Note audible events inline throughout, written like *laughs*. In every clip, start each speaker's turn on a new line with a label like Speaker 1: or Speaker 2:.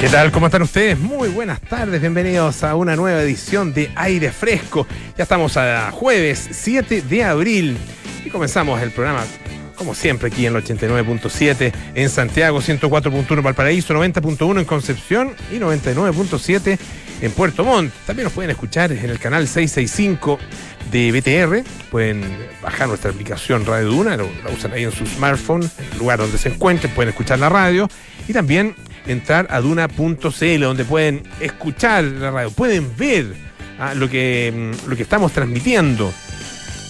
Speaker 1: ¿Qué tal? ¿Cómo están ustedes? Muy buenas tardes, bienvenidos a una nueva edición de Aire Fresco. Ya estamos a jueves 7 de abril y comenzamos el programa, como siempre, aquí en el 89.7 en Santiago, 104.1 Valparaíso, 90.1 en Concepción y 99.7 en Puerto Montt. También nos pueden escuchar en el canal 665 de BTR. Pueden bajar nuestra aplicación Radio Duna, la usan ahí en su smartphone, el lugar donde se encuentren, pueden escuchar la radio y también entrar a duna.cl donde pueden escuchar la radio, pueden ver ah, lo, que, mm, lo que estamos transmitiendo.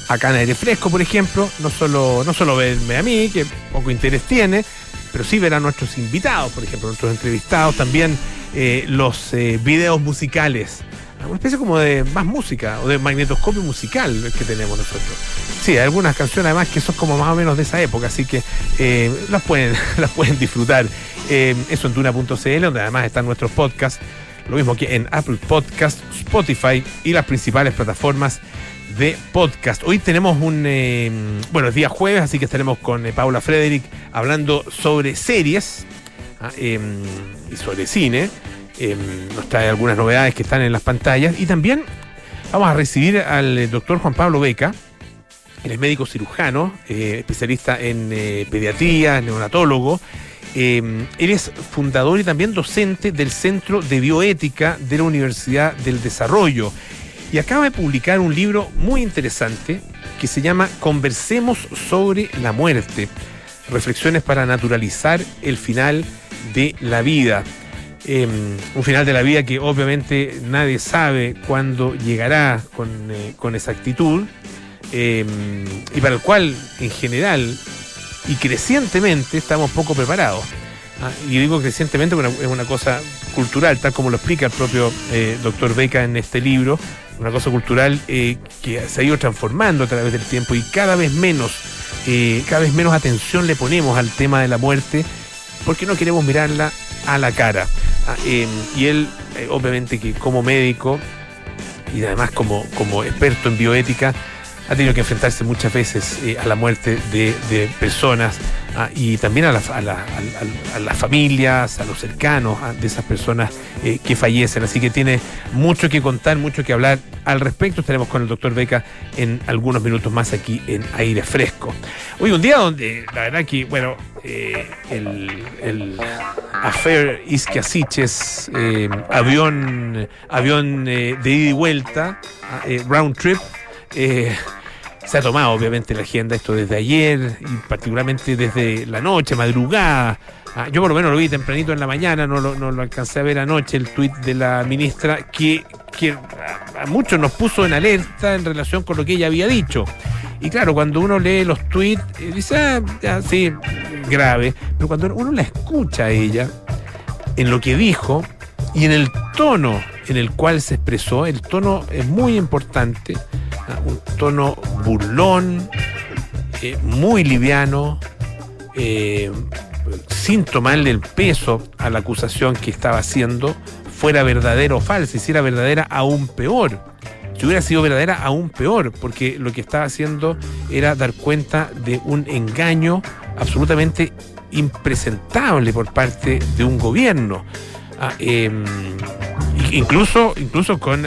Speaker 1: Acá en Aire Fresco, por ejemplo, no solo, no solo verme a mí, que poco interés tiene, pero sí ver a nuestros invitados, por ejemplo, nuestros entrevistados, también eh, los eh, videos musicales una especie como de más música o de magnetoscopio musical que tenemos nosotros. Sí, hay algunas canciones además que son como más o menos de esa época, así que eh, las, pueden, *laughs* las pueden disfrutar. Eh, eso en tuna.cl, donde además están nuestros podcasts. Lo mismo que en Apple Podcast, Spotify y las principales plataformas de podcast. Hoy tenemos un, eh, bueno, es día jueves, así que estaremos con Paula Frederick hablando sobre series ah, em, y sobre cine. Em, nos trae algunas novedades que están en las pantallas. Y también vamos a recibir al eh, doctor Juan Pablo Beca. Él es médico cirujano, eh, especialista en eh, pediatría, neonatólogo. Em, él es fundador y también docente del Centro de Bioética de la Universidad del Desarrollo. Y acaba de publicar un libro muy interesante que se llama Conversemos sobre la muerte. Reflexiones para naturalizar el final de la vida. Em, un final de la vida que obviamente nadie sabe cuándo llegará con, eh, exactitud em, y para el cual en general y crecientemente estamos poco preparados. Ah, y digo crecientemente porque es una cosa cultural, tal como lo explica el propio eh, doctor Beca en este libro, una cosa cultural eh, que se ha ido transformando a través del tiempo y cada vez menos, cada vez menos atención le ponemos al tema de la muerte porque no queremos mirarla a la cara. Ah, em, y él, eh, obviamente que como médico y además como, como experto en bioética, ha tenido que enfrentarse muchas veces eh, a la muerte de, personas ah, y también a, las familias, a los cercanos de esas personas eh, que fallecen. Así que tiene mucho que contar, mucho que hablar al respecto. Estaremos con el doctor Beca en algunos minutos más aquí en Aire Fresco. Hoy un día donde la verdad que, bueno, eh, el, el Affair Isquiasiches, avión, avión de ida y vuelta, ah, round trip, se ha tomado obviamente la agenda esto desde ayer y particularmente desde la noche, madrugada. Ah, yo por lo menos lo vi tempranito en la mañana, no lo, no lo alcancé a ver anoche, el tuit de la ministra, que, que a muchos nos puso en alerta en relación con lo que ella había dicho. Y claro, cuando uno lee los tweets, eh, dice, ah, ya, sí, grave. Pero cuando uno la escucha a ella, en lo que dijo y en el tono en el cual se expresó, el tono es muy importante un tono burlón, eh, muy liviano, eh, sin tomarle el peso a la acusación que estaba haciendo, fuera verdadera o falsa, si era verdadera, aún peor. Si hubiera sido verdadera, aún peor, porque lo que estaba haciendo era dar cuenta de un engaño absolutamente impresentable por parte de un gobierno. Ah, em, incluso, incluso con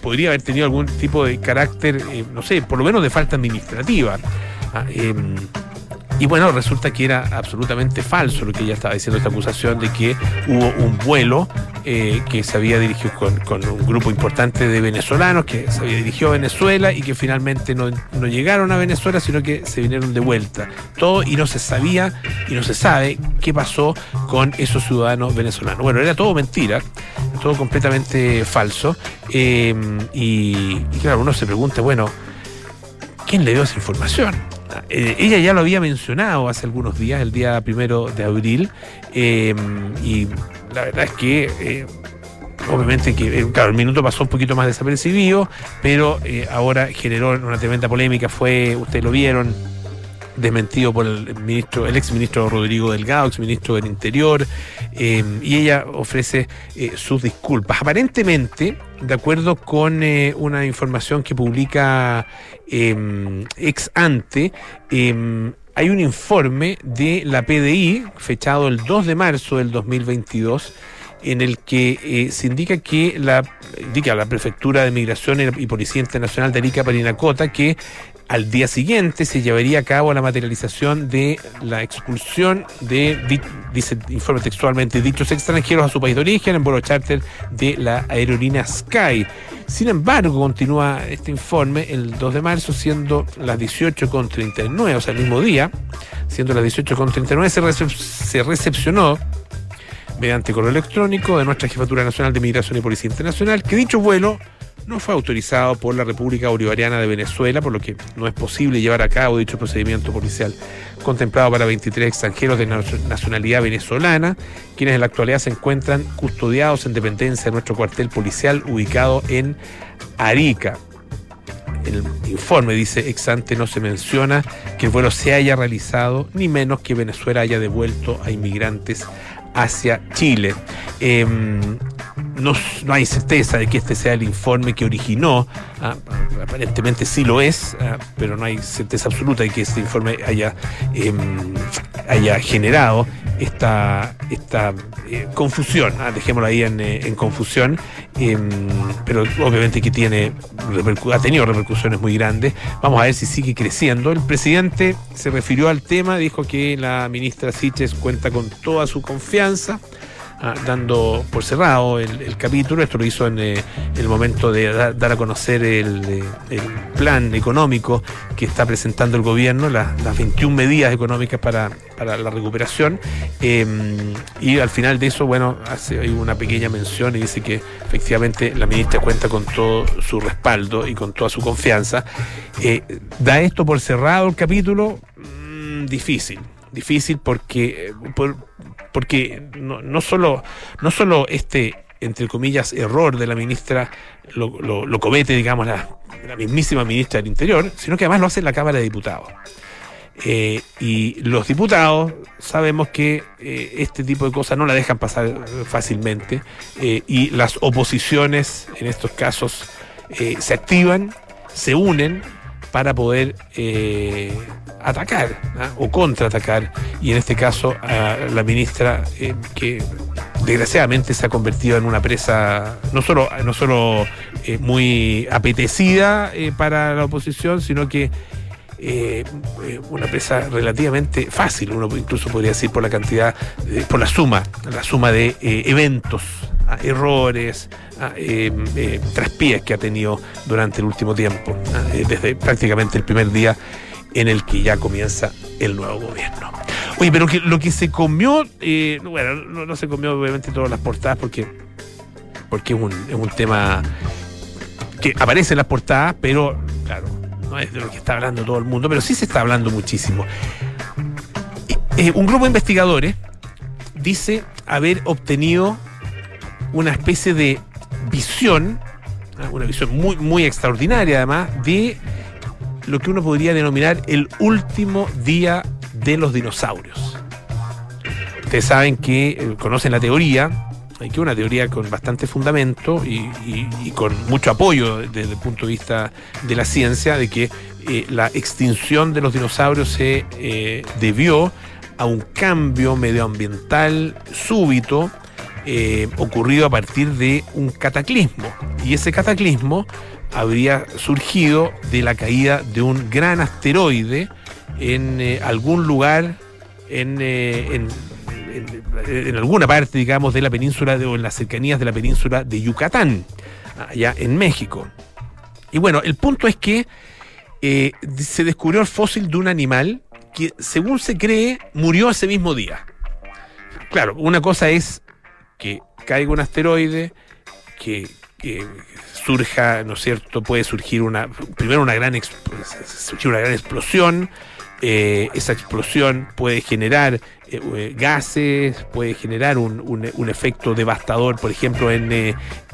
Speaker 1: podría haber tenido algún tipo de carácter, eh, no sé, por lo menos de falta administrativa. Ah, em, y bueno, resulta que era absolutamente falso lo que ella estaba diciendo, esta acusación de que hubo un vuelo eh, que se había dirigido con, un grupo importante de venezolanos que se había dirigido a Venezuela y que finalmente no, llegaron a Venezuela, sino que se vinieron de vuelta. Todo y no se sabía y no se sabe qué pasó con esos ciudadanos venezolanos. Bueno, era todo mentira, todo completamente falso. Eh, y claro, uno se pregunta, bueno, ¿quién le dio esa información? Eh, ella ya lo había mencionado hace algunos días, el día primero de abril, eh, y la verdad es que eh, obviamente que, claro, el minuto pasó un poquito más desapercibido, pero ahora generó una tremenda polémica, fue, ustedes lo vieron, desmentido por el ministro, el ex ministro Rodrigo Delgado, ex ministro del Interior, eh, y ella ofrece eh, sus disculpas. Aparentemente, de acuerdo con eh, una información que publica ex ante, hay un informe de la PDI, fechado el 2 de marzo del 2022, en el que eh, se indica que la indica la prefectura de migración y policía internacional de Arica Parinacota que al día siguiente se llevaría a cabo la materialización de la expulsión de, dice informe textualmente, dichos extranjeros a su país de origen en vuelo charter de la aerolínea Sky. Sin embargo, continúa este informe el 2 de marzo, siendo las 18.39, o sea, el mismo día, siendo las 18.39, se, se recepcionó mediante correo electrónico de nuestra Jefatura Nacional de Migración y Policía Internacional que dicho vuelo no fue autorizado por la República Bolivariana de Venezuela, por lo que no es posible llevar a cabo dicho procedimiento policial contemplado para 23 extranjeros de nacionalidad venezolana, quienes en la actualidad se encuentran custodiados en dependencia de nuestro cuartel policial ubicado en Arica. El informe dice ex ante no se menciona que el vuelo se haya realizado, ni menos que Venezuela haya devuelto a inmigrantes hacia Chile. Em, no, hay certeza de que este sea el informe que originó, ah, aparentemente sí lo es, ah, pero no hay certeza absoluta de que este informe haya, em, haya generado esta, esta eh, confusión, ah, dejémoslo ahí en, eh, confusión, em, pero obviamente que tiene ha tenido repercusiones muy grandes. Vamos a ver si sigue creciendo. El presidente se refirió al tema, dijo que la ministra Siches cuenta con toda su confianza. Ah, dando por cerrado el, capítulo. Esto lo hizo en eh, el momento de dar a conocer el, eh, el, plan económico que está presentando el gobierno, las 21 medidas económicas para, para la recuperación. Em, y al final de eso, bueno, hace una pequeña mención y dice que efectivamente la ministra cuenta con todo su respaldo y con toda su confianza. Eh, ¿Da esto por cerrado el capítulo? Mm, difícil difícil porque, porque no, no, solo, no solo este, entre comillas, error de la ministra lo, comete, digamos, la, mismísima ministra del Interior, sino que además lo hace la Cámara de Diputados. Eh, y los diputados sabemos que eh, este tipo de cosas no la dejan pasar fácilmente eh, y las oposiciones en estos casos se activan, se unen para poder atacar ¿ah? o contraatacar, y en este caso a la ministra eh, que desgraciadamente se ha convertido en una presa no solo, no solo eh, muy apetecida para la oposición, sino que una presa relativamente fácil, uno incluso podría decir por la cantidad, por la suma, la suma de eventos errores, eh, eh, traspiés que ha tenido durante el último tiempo, eh, desde prácticamente el primer día en el que ya comienza el nuevo gobierno. Oye, pero lo que se comió, bueno, no, se comió obviamente todas las portadas porque, porque es, un, es un tema que aparece en las portadas, pero claro, no es de lo que está hablando todo el mundo, pero sí se está hablando muchísimo. un grupo de investigadores dice haber obtenido una especie de visión, una visión muy, muy extraordinaria además, de lo que uno podría denominar el último día de los dinosaurios. Ustedes saben que eh, conocen la teoría, hay que una teoría con bastante fundamento y, con mucho apoyo desde el punto de vista de la ciencia, de que eh, la extinción de los dinosaurios se eh, debió a un cambio medioambiental súbito ocurrido a partir de un cataclismo. Y ese cataclismo habría surgido de la caída de un gran asteroide en eh, algún lugar eh, en, en, alguna parte, digamos, de la península o en las cercanías de la península de Yucatán, allá en México. Y bueno, el punto es que se descubrió el fósil de un animal que, según se cree, murió ese mismo día. Claro, una cosa es que caiga un asteroide, que, surja, ¿no es cierto? Puede surgir una, primero una gran, una gran explosión, eh, esa explosión puede generar eh, eh, gases, puede generar un, un, efecto devastador, por ejemplo, en,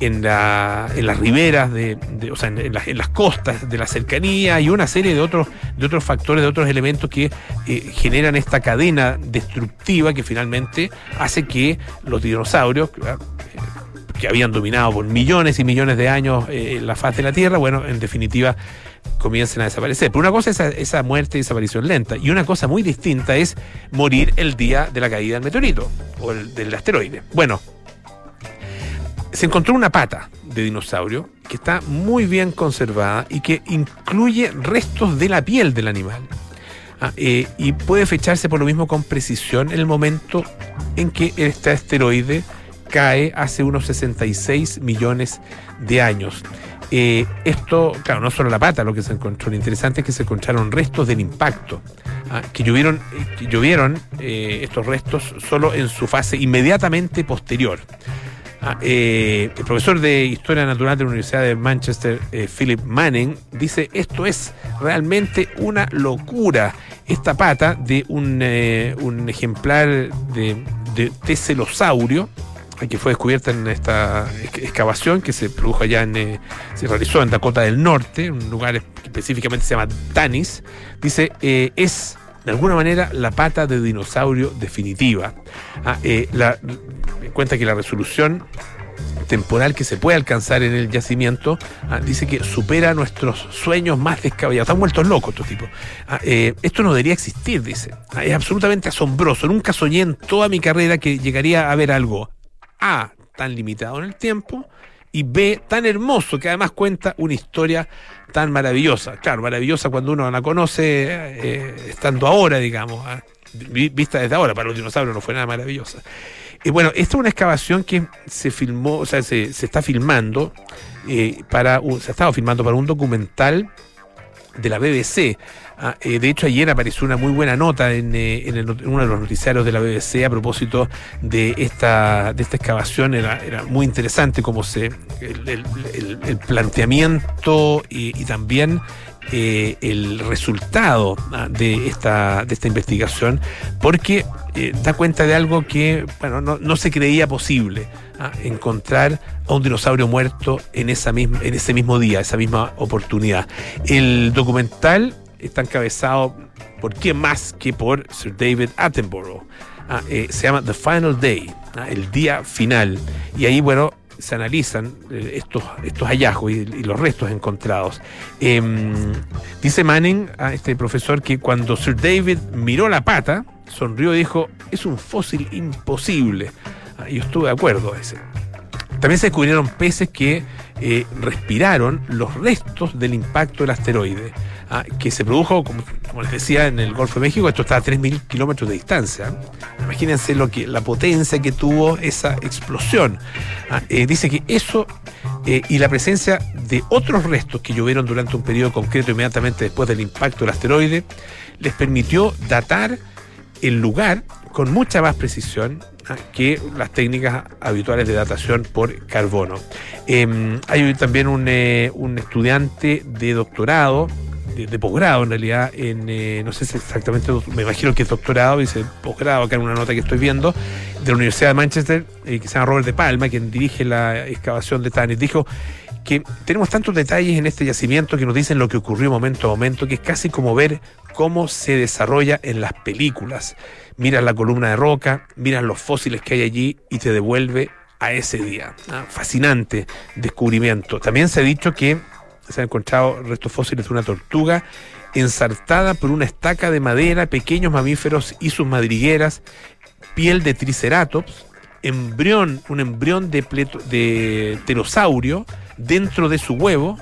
Speaker 1: en, la, en las riberas, de, o sea, en, en, las costas de la cercanía y una serie de otros, de otros factores, de otros elementos que generan esta cadena destructiva que finalmente hace que los dinosaurios que habían dominado por millones y millones de años la faz de la Tierra, bueno, en definitiva comiencen a desaparecer. Pero una cosa es esa, muerte y desaparición lenta, y una cosa muy distinta es morir el día de la caída del meteorito o del asteroide. Bueno, se encontró una pata de dinosaurio que está muy bien conservada y que incluye restos de la piel del animal. Ah, eh, y puede fecharse por lo mismo con precisión el momento en que este asteroide cae hace unos 66 millones de años. Eh, esto, claro, no solo la pata lo que se encontró, lo interesante es que se encontraron restos del impacto, ah, que llovieron, que llovieron estos restos solo en su fase inmediatamente posterior. Ah, eh, el profesor de Historia Natural de la Universidad de Manchester, eh, Philip Manning, dice, esto es realmente una locura. Esta pata de un, eh, ejemplar de, de que fue descubierta en esta excavación que se produjo allá en, se realizó en Dakota del Norte, un lugar que específicamente se llama Tanis, dice, es de alguna manera la pata de dinosaurio definitiva. Ah, eh, cuenta que la resolución temporal que se puede alcanzar en el yacimiento, ah, dice que supera nuestros sueños más descabellados. Están vueltos locos estos tipos. Ah, eh, esto no debería existir, dice. es absolutamente asombroso. Nunca soñé en toda mi carrera que llegaría a ver algo A, tan limitado en el tiempo, y B, tan hermoso, que además cuenta una historia tan maravillosa. Claro, maravillosa cuando uno la conoce eh, estando ahora, digamos, ¿ah? vista desde ahora. Para los dinosaurios no fue nada maravillosa. Y bueno, esta es una excavación que se filmó, o sea, se, está filmando eh, para, se ha estado filmando para un documental de la BBC. Ah, eh, de hecho, ayer apareció una muy buena nota en, eh, uno de los noticiarios de la BBC a propósito de esta, de esta excavación. Era, era muy interesante como se el, planteamiento y, también eh, el resultado ah, de esta, de esta investigación, porque da cuenta de algo que bueno, no, no se creía posible. Ah, encontrar a un dinosaurio muerto en, esa misma, en ese mismo día, esa misma oportunidad. El documental está encabezado por quién más que por Sir David Attenborough. Ah, eh, se llama The Final Day, el día final. Y ahí, bueno, se analizan eh, estos, estos hallazgos y, los restos encontrados. Em, dice Manning, a este profesor, que cuando Sir David miró la pata, sonrió y dijo, es un fósil imposible. y yo estuve de acuerdo a ese. También se descubrieron peces que eh, respiraron los restos del impacto del asteroide, ah, que se produjo, como, les decía, en el Golfo de México. Esto está a 3.000 kilómetros de distancia. Imagínense lo que, la potencia que tuvo esa explosión. Ah, eh, dice que eso eh, y la presencia de otros restos que llovieron durante un periodo concreto inmediatamente después del impacto del asteroide les permitió datar el lugar con mucha más precisión que las técnicas habituales de datación por carbono. Em, hay también un, eh, un, estudiante de doctorado, de, posgrado en realidad, en, eh, no sé si exactamente, me imagino que es doctorado, dice posgrado acá en una nota que estoy viendo, de la Universidad de Manchester, eh, que se llama Robert de Palma, quien dirige la excavación de Tanis, dijo que tenemos tantos detalles en este yacimiento que nos dicen lo que ocurrió momento a momento, que es casi como ver cómo se desarrolla en las películas. Miras la columna de roca, miras los fósiles que hay allí y te devuelve a ese día. Ah, fascinante descubrimiento. También se ha dicho que se han encontrado restos fósiles de una tortuga ensartada por una estaca de madera, pequeños mamíferos y sus madrigueras, piel de triceratops, embrión, un embrión de, de pterosaurio dentro de su huevo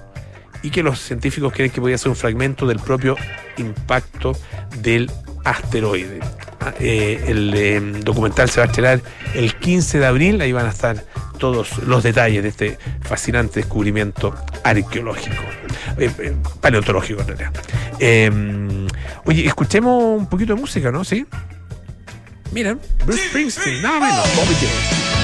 Speaker 1: y que los científicos creen que podría ser un fragmento del propio impacto del asteroide. Ah, eh, el eh, documental se va a estrenar el 15 de abril, ahí van a estar todos los detalles de este fascinante descubrimiento arqueológico, eh, paleontológico en realidad. Em, oye, escuchemos un poquito de música, ¿no? ¿Sí? Miren, Bruce Springsteen, nada menos, Bobby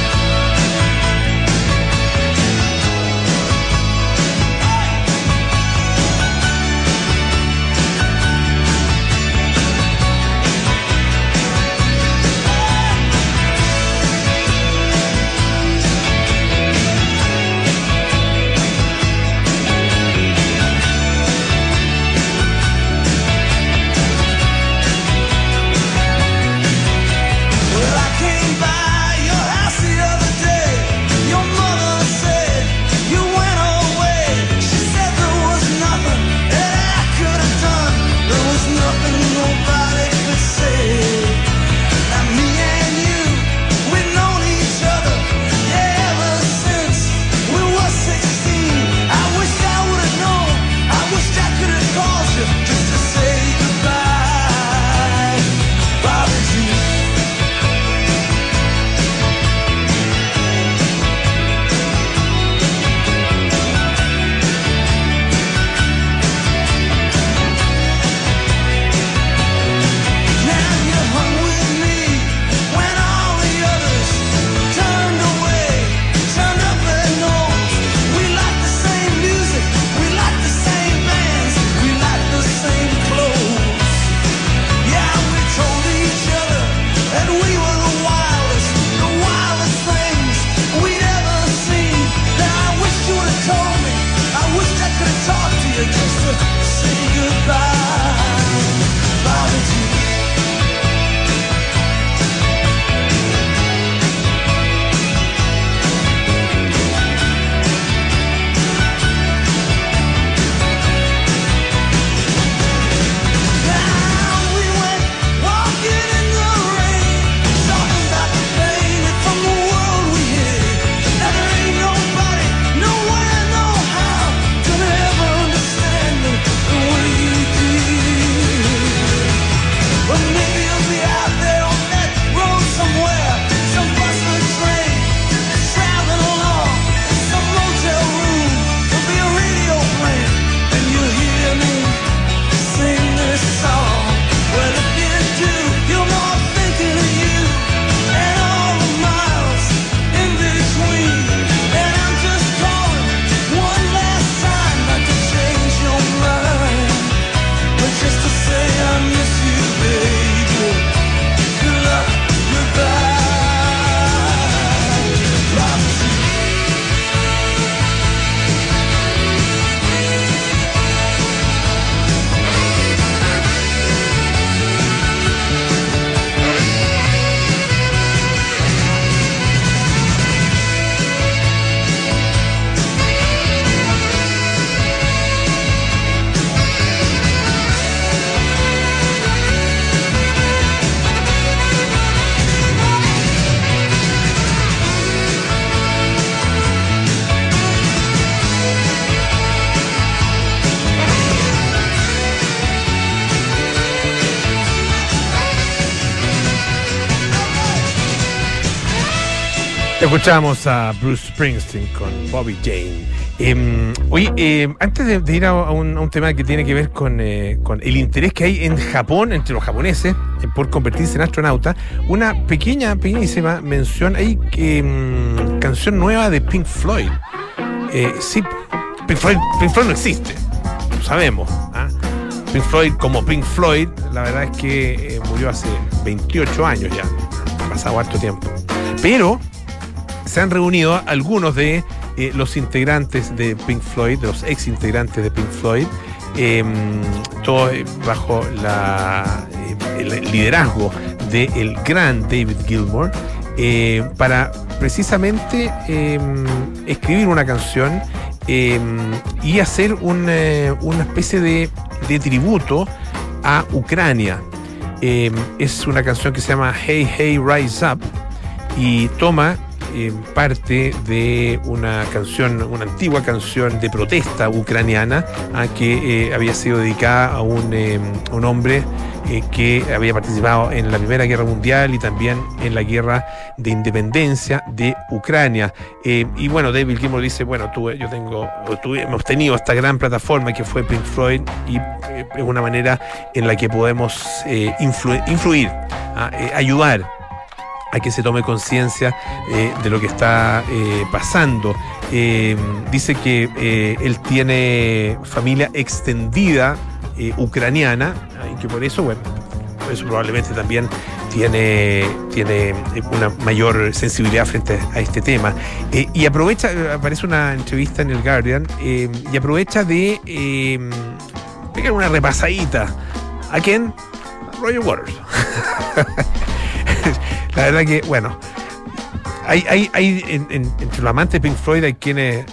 Speaker 1: Escuchamos a Bruce Springsteen con Bobby Jane. Eh, oye, eh, antes de, ir a un, tema que tiene que ver con, eh, con el interés que hay en Japón, entre los japoneses, por convertirse en astronauta, una pequeña, pequeñísima mención, hay mm, canción nueva de Pink Floyd. Eh, sí, Pink Floyd, Pink Floyd no existe, lo sabemos. ¿ah? Pink Floyd, como Pink Floyd, la verdad es que eh, murió hace 28 años ya, ha pasado harto tiempo. Pero se han reunido algunos de eh, los integrantes de Pink Floyd, de los ex integrantes de Pink Floyd, todos eh, bajo la, eh, el liderazgo del gran David Gilmour, eh, para precisamente eh, escribir una canción eh, y hacer un, una especie de, tributo a Ucrania. Es una canción que se llama Hey Hey Rise Up y toma eh, parte de una canción, una antigua canción de protesta ucraniana ah, que eh, había sido dedicada a un, eh, un hombre eh, que había participado en la Primera Guerra Mundial y también en la Guerra de Independencia de Ucrania. Eh, y bueno, David Gilmour dice, bueno, yo tengo, hemos tenido esta gran plataforma que fue Pink Floyd y eh, es una manera en la que podemos eh, influ- influir, ah, ayudar a que se tome conciencia eh, de lo que está eh, pasando. Eh, dice que él tiene familia extendida ucraniana y que por eso, bueno, por eso probablemente también tiene, tiene una mayor sensibilidad frente a este tema. Y aprovecha, aparece una entrevista en el Guardian, y aprovecha de pegar una repasadita. ¿A quién? Roger Waters. *laughs* La verdad que, bueno, hay, hay, hay en- en- entre los amantes de Pink Floyd hay quienes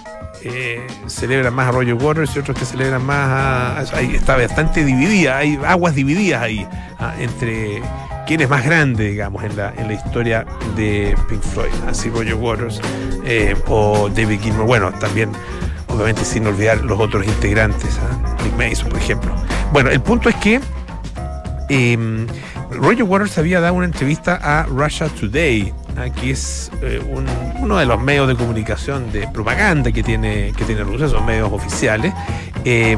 Speaker 1: eh, celebran más a Roger Waters y otros que celebran más a. ahí está bastante dividida, hay aguas divididas ahí ah, entre quién es más grande, digamos, en la, en la historia de Pink Floyd. Así Roger Waters eh, o David Gilmour. Bueno, también, obviamente, sin olvidar los otros integrantes, ah, Nick Mason, por ejemplo. Bueno, el punto es que. Eh, Roger Waters había dado una entrevista a Russia Today, que es eh, un- uno de los medios de comunicación de propaganda que tiene, que tiene Rusia, son medios oficiales. Eh,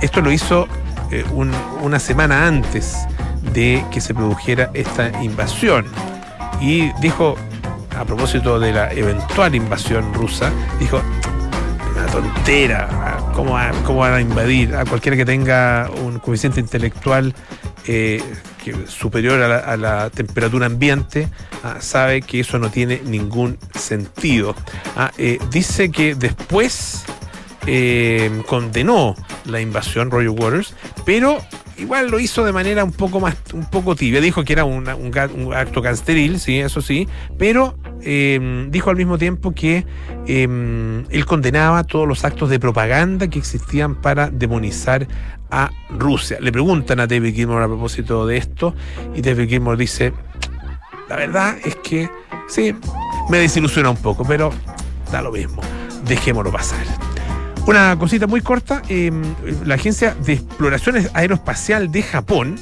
Speaker 1: esto lo hizo eh, un- una semana antes de que se produjera esta invasión. Y dijo, a propósito de la eventual invasión rusa, dijo, una tontera. ¿Cómo, va- cómo van a invadir? A cualquiera que tenga un coeficiente intelectual eh, que- superior a la, a la temperatura ambiente ah, sabe que eso no tiene ningún sentido. Ah, eh, dice que después eh, condenó la invasión Roger Waters, pero igual lo hizo de manera un poco más, un poco tibia. Dijo que era un acto cansteril, sí, eso sí, pero eh, dijo al mismo tiempo que eh, él condenaba todos los actos de propaganda que existían para demonizar a Rusia. Le preguntan a David Gilmour a propósito de esto y David Gilmour dice, la verdad es que sí, me desilusiona un poco, pero da lo mismo, dejémoslo pasar. Una cosita muy corta, eh, la Agencia de Exploraciones Aeroespacial de Japón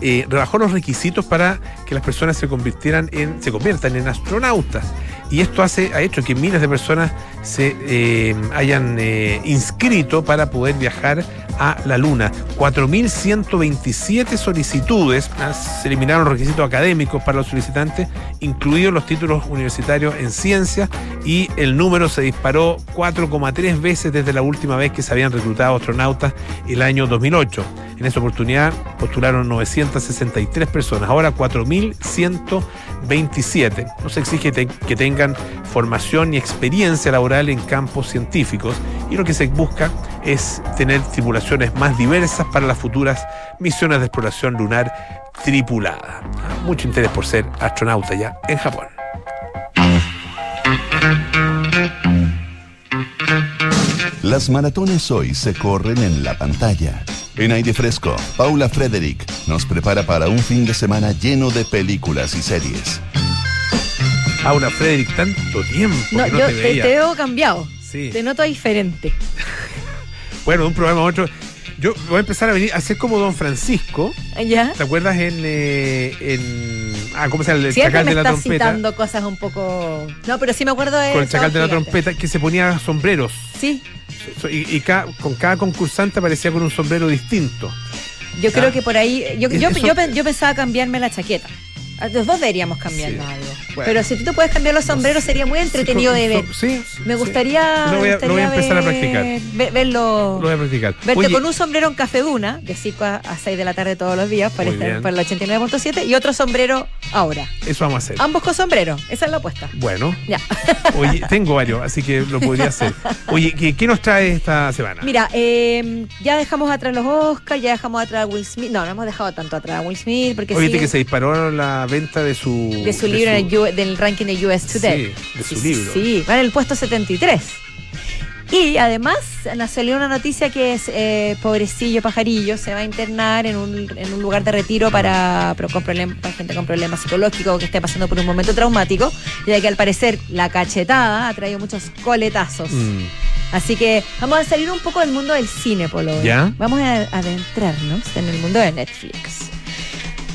Speaker 1: eh, rebajó los requisitos para que las personas se convirtieran en, se conviertan en astronautas. Y esto ha hecho que miles de personas se eh, hayan eh, inscrito para poder viajar a la Luna. 4.127 solicitudes, ah, se eliminaron los requisitos académicos para los solicitantes, incluidos los títulos universitarios en ciencia, y el número se disparó 4,3 veces desde la última vez que se habían reclutado astronautas el año 2008. En esa oportunidad postularon 963 personas, ahora 4.127. No se exige que tengan formación ni experiencia laboral en campos científicos y lo que se busca es tener tripulaciones más diversas para las futuras misiones de exploración lunar tripulada. Mucho interés por ser astronauta ya en Japón.
Speaker 2: Las maratones hoy se corren en la pantalla. En aire fresco, Paula Frederick nos prepara para un fin de semana lleno de películas y series.
Speaker 1: Paula Frederick, tanto tiempo
Speaker 3: No,
Speaker 1: que no
Speaker 3: yo
Speaker 1: te
Speaker 3: te,
Speaker 1: veía.
Speaker 3: te veo cambiado.
Speaker 1: Sí.
Speaker 3: Te noto diferente. *laughs*
Speaker 1: Bueno, de un programa a otro. Yo voy a empezar a venir a ser como Don Francisco.
Speaker 3: ¿Ya?
Speaker 1: ¿Te acuerdas en, eh, en ah, ¿cómo se llama? El
Speaker 3: Siempre
Speaker 1: chacal
Speaker 3: me
Speaker 1: de la
Speaker 3: estás
Speaker 1: trompeta.
Speaker 3: citando cosas un poco... No, pero sí me acuerdo de...
Speaker 1: Con el chacal de la
Speaker 3: Gigante.
Speaker 1: trompeta que se ponía sombreros.
Speaker 3: Sí,
Speaker 1: Y, con cada concursante aparecía con un sombrero distinto.
Speaker 3: yo creo
Speaker 1: Ah.
Speaker 3: que por ahí... Yo, yo,
Speaker 1: Eso-
Speaker 3: yo, pe- yo pensaba cambiarme la chaqueta. Ah, Los dos deberíamos cambiarnos
Speaker 1: Sí.
Speaker 3: algo.
Speaker 1: Bueno.
Speaker 3: Pero si tú te puedes cambiar los sombreros sería muy entretenido de ver.
Speaker 1: Sí,
Speaker 3: Me gustaría,
Speaker 1: Lo voy a-
Speaker 3: me
Speaker 1: lo voy a
Speaker 3: gustaría
Speaker 1: empezar a practicar.
Speaker 3: ver- verlo,
Speaker 1: Lo voy a practicar.
Speaker 3: verte
Speaker 1: Oye,
Speaker 3: con un sombrero en café duna, de 5 a, a 6 de la tarde todos los días, para, estar, para el 89.7, y otro sombrero ahora.
Speaker 1: Eso vamos a hacer.
Speaker 3: Ambos con sombrero, esa es la apuesta.
Speaker 1: Bueno,
Speaker 3: Ya. *laughs*
Speaker 1: oye, tengo varios, así que lo podría hacer. *laughs* Oye, ¿qué, qué nos trae esta semana?
Speaker 3: Mira, eh, ya dejamos atrás los Oscars, ya dejamos atrás a Will Smith. No, no hemos dejado tanto atrás a Will Smith, porque
Speaker 1: Oye,
Speaker 3: sigue
Speaker 1: que se disparó la venta de su...
Speaker 3: de su libro en el del ranking de US Today.
Speaker 1: Sí, de su
Speaker 3: Sí,
Speaker 1: libro.
Speaker 3: Sí, va en el puesto 73. Y además nos salió una noticia que es eh, pobrecillo pajarillo se va a internar en un, en un lugar de retiro para, pero con problem- para gente con problemas psicológicos o que esté pasando por un momento traumático, ya que al parecer la cachetada ha traído muchos coletazos.
Speaker 1: Mm,
Speaker 3: Así que vamos a salir un poco del mundo del cine, Polo.
Speaker 1: ¿Ya?
Speaker 3: Vamos a adentrarnos en el mundo de Netflix.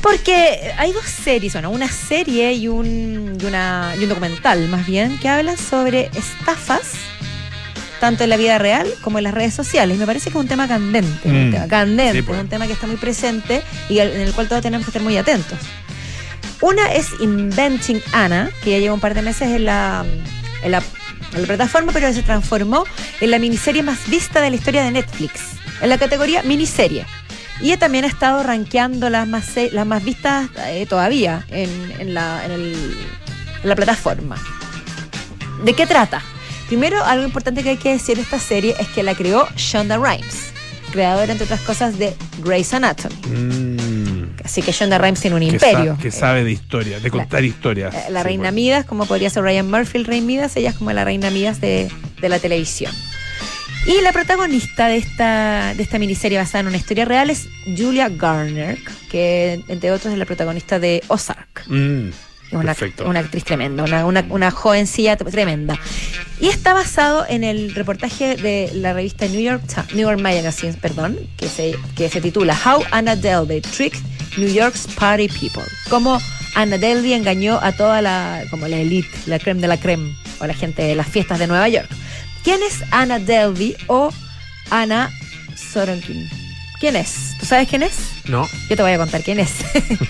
Speaker 3: Porque hay dos series, bueno, una serie y un, y una, y un documental más bien, que hablan sobre estafas, tanto en la vida real como en las redes sociales. Me parece que es un tema candente, un
Speaker 1: Mm.
Speaker 3: tema candente,
Speaker 1: Sí, pues.
Speaker 3: un tema que está muy presente y en el cual todos tenemos que estar muy atentos. Una es Inventing Anna, que ya lleva un par de meses en la, en la, en la plataforma, pero se transformó en la miniserie más vista de la historia de Netflix, en la categoría miniserie. Y también ha estado rankeando las más, las más vistas eh, todavía en, en la, en, el- en la plataforma. ¿De qué trata? Primero, algo importante que hay que decir de esta serie es que la creó Shonda Rhimes, creadora, entre otras cosas, de Grey's Anatomy.
Speaker 1: mm,
Speaker 3: Así que Shonda Rhimes tiene un
Speaker 1: que,
Speaker 3: imperio.
Speaker 1: sa- que sabe de historia, de contar historias.
Speaker 3: Eh, La
Speaker 1: Sí,
Speaker 3: reina
Speaker 1: bueno.
Speaker 3: Midas, como podría ser Ryan Murphy, el rey Midas, ella es como la reina Midas de, de la televisión. Y la protagonista de esta, de esta miniserie basada en una historia real es Julia Garner, que entre otros es la protagonista de Ozark.
Speaker 1: Mm,
Speaker 3: una, una actriz tremenda, una, una, una jovencilla tremenda. Y está basado en el reportaje de la revista New York New York Magazine, perdón, que se, que se titula How Anna Delvey Tricked New York's Party People. Cómo Anna Delvey engañó a toda la, como la elite, la creme de la creme, o la gente de las fiestas de Nueva York. ¿Quién es Anna Delvey o Anna Sorokin? ¿Quién es? ¿Tú sabes quién es?
Speaker 1: no,
Speaker 3: Yo te voy a contar quién es.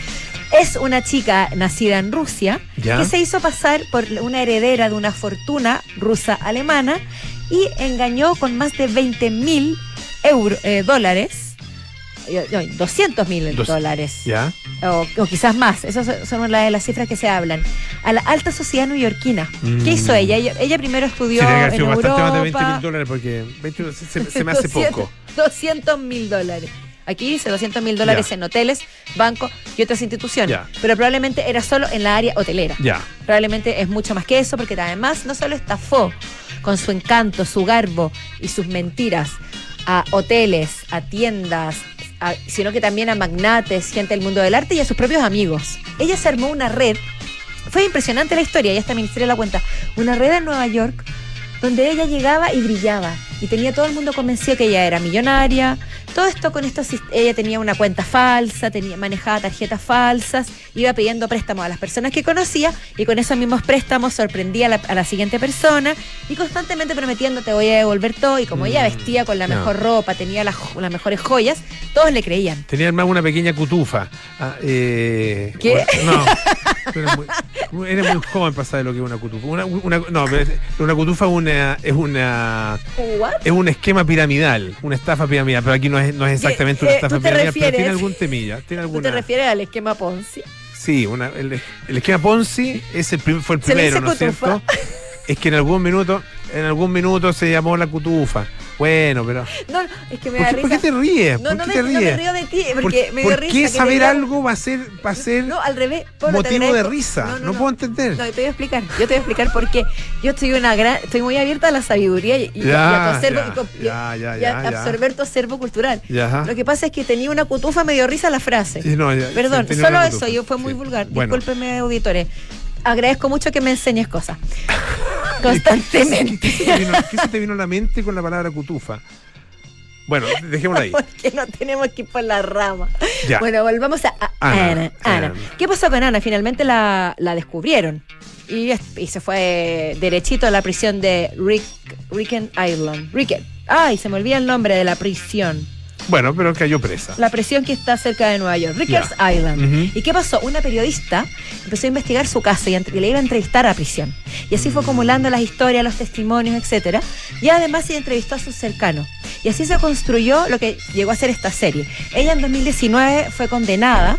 Speaker 3: *laughs* es una chica nacida en Rusia
Speaker 1: Ya.
Speaker 3: que se hizo pasar por una heredera de una fortuna rusa-alemana y engañó con más de 20 mil dólares. eh, no, 200 mil dólares.
Speaker 1: ya.
Speaker 3: O, o quizás más. Esas son- son una de las cifras que se hablan. A la alta sociedad neoyorquina.
Speaker 1: Mm.
Speaker 3: ¿Qué hizo ella? ella? ella primero estudió en
Speaker 1: bastante más de 20
Speaker 3: Europa.
Speaker 1: mil dólares porque 20 se, me hace *laughs*
Speaker 3: 200
Speaker 1: poco.
Speaker 3: 200 mil dólares. Aquí dice 200 mil dólares en hoteles, bancos y otras instituciones. Pero probablemente era solo en la área hotelera.
Speaker 1: Ya.
Speaker 3: Probablemente es mucho más que eso porque además no solo estafó con su encanto, su garbo y sus mentiras a hoteles, a tiendas, sino que también a magnates, gente del mundo del arte y a sus propios amigos. Ella se armó una red, fue impresionante la historia, y esta ministerio la cuenta, una red en Nueva York donde ella llegaba y brillaba y tenía todo el mundo convencido que ella era millonaria. Todo esto con esto, ella tenía una cuenta falsa, tenía, manejaba tarjetas falsas, iba pidiendo préstamos a las personas que conocía y con esos mismos préstamos sorprendía a la, a la siguiente persona y constantemente prometiendo te voy a devolver todo y como ella
Speaker 1: Mm,
Speaker 3: vestía con la mejor ropa, tenía las, las mejores joyas, todos le creían.
Speaker 1: Tenía además una pequeña cutufa. Ah, eh,
Speaker 3: ¿Qué?
Speaker 1: bueno, no. *laughs* Eres muy, eres muy joven para saber lo que es una cutufa. Una, una- no, una cutufa es una, es una
Speaker 3: ¿What?
Speaker 1: Es un esquema piramidal, una estafa piramidal, pero aquí no es, no es exactamente una
Speaker 3: eh,
Speaker 1: estafa
Speaker 3: ¿tú
Speaker 1: piramidal, pero tiene
Speaker 3: refieres?
Speaker 1: algún temilla. Tiene
Speaker 3: ¿Tú
Speaker 1: alguna,
Speaker 3: te refieres al esquema Ponzi?
Speaker 1: Sí, una, el, el esquema Ponzi es el fue el primero, ¿no es cierto? Es que en algún minuto, en algún minuto se llamó la cutufa. Bueno, pero.
Speaker 3: No, es que me
Speaker 1: ¿Por
Speaker 3: da
Speaker 1: por
Speaker 3: risa.
Speaker 1: qué te ríes?
Speaker 3: No,
Speaker 1: ¿Por
Speaker 3: no
Speaker 1: qué
Speaker 3: me,
Speaker 1: te
Speaker 3: no me
Speaker 1: ríes?
Speaker 3: río de ti,
Speaker 1: ¿Por,
Speaker 3: porque me dio
Speaker 1: por
Speaker 3: risa.
Speaker 1: qué saber algo va a ser, va a ser
Speaker 3: No, al revés. Pablo,
Speaker 1: motivo de risa? No, puedo entender.
Speaker 3: No, te voy a explicar. Yo te voy a explicar por qué. Yo estoy una gran, estoy muy abierta a la sabiduría y, y- y
Speaker 1: Ya,
Speaker 3: a tu acervo
Speaker 1: ya,
Speaker 3: y co- y-
Speaker 1: ya, ya,
Speaker 3: y
Speaker 1: ya,
Speaker 3: a
Speaker 1: ya.
Speaker 3: absorber tu acervo cultural. Lo que pasa es que tenía una cutufa, me dio risa la frase.
Speaker 1: Sí,
Speaker 3: Perdón, solo eso, yo fue muy
Speaker 1: Sí.
Speaker 3: vulgar.
Speaker 1: Bueno.
Speaker 3: Discúlpeme, auditores. Agradezco mucho que me enseñes cosas. *laughs*
Speaker 1: ¿Qué
Speaker 3: Constantemente.
Speaker 1: se, te vino, qué se te vino a la mente con la palabra cutufa? Bueno, dejémoslo ahí. *laughs*
Speaker 3: Porque no tenemos que ir por la rama.
Speaker 1: Ya.
Speaker 3: Bueno, volvamos a, a
Speaker 1: Ana,
Speaker 3: Ana, Ana.
Speaker 1: Ana.
Speaker 3: ¿Qué pasó con Ana? Finalmente la, la descubrieron. Y, y se fue derechito a la prisión de Rick, Ricken Island. Ricken. Ay, se me olvida el nombre de la prisión.
Speaker 1: Bueno, pero cayó presa.
Speaker 3: La prisión que está cerca de Nueva York, Rickers. Island. ¿Y qué pasó? Una periodista empezó a investigar su caso y, le iba a entrevistar a prisión. Y así fue acumulando las historias, los testimonios, etcétera. Y además se entrevistó a sus cercanos. Y así se construyó lo que llegó a ser esta serie. Ella en 2019 fue condenada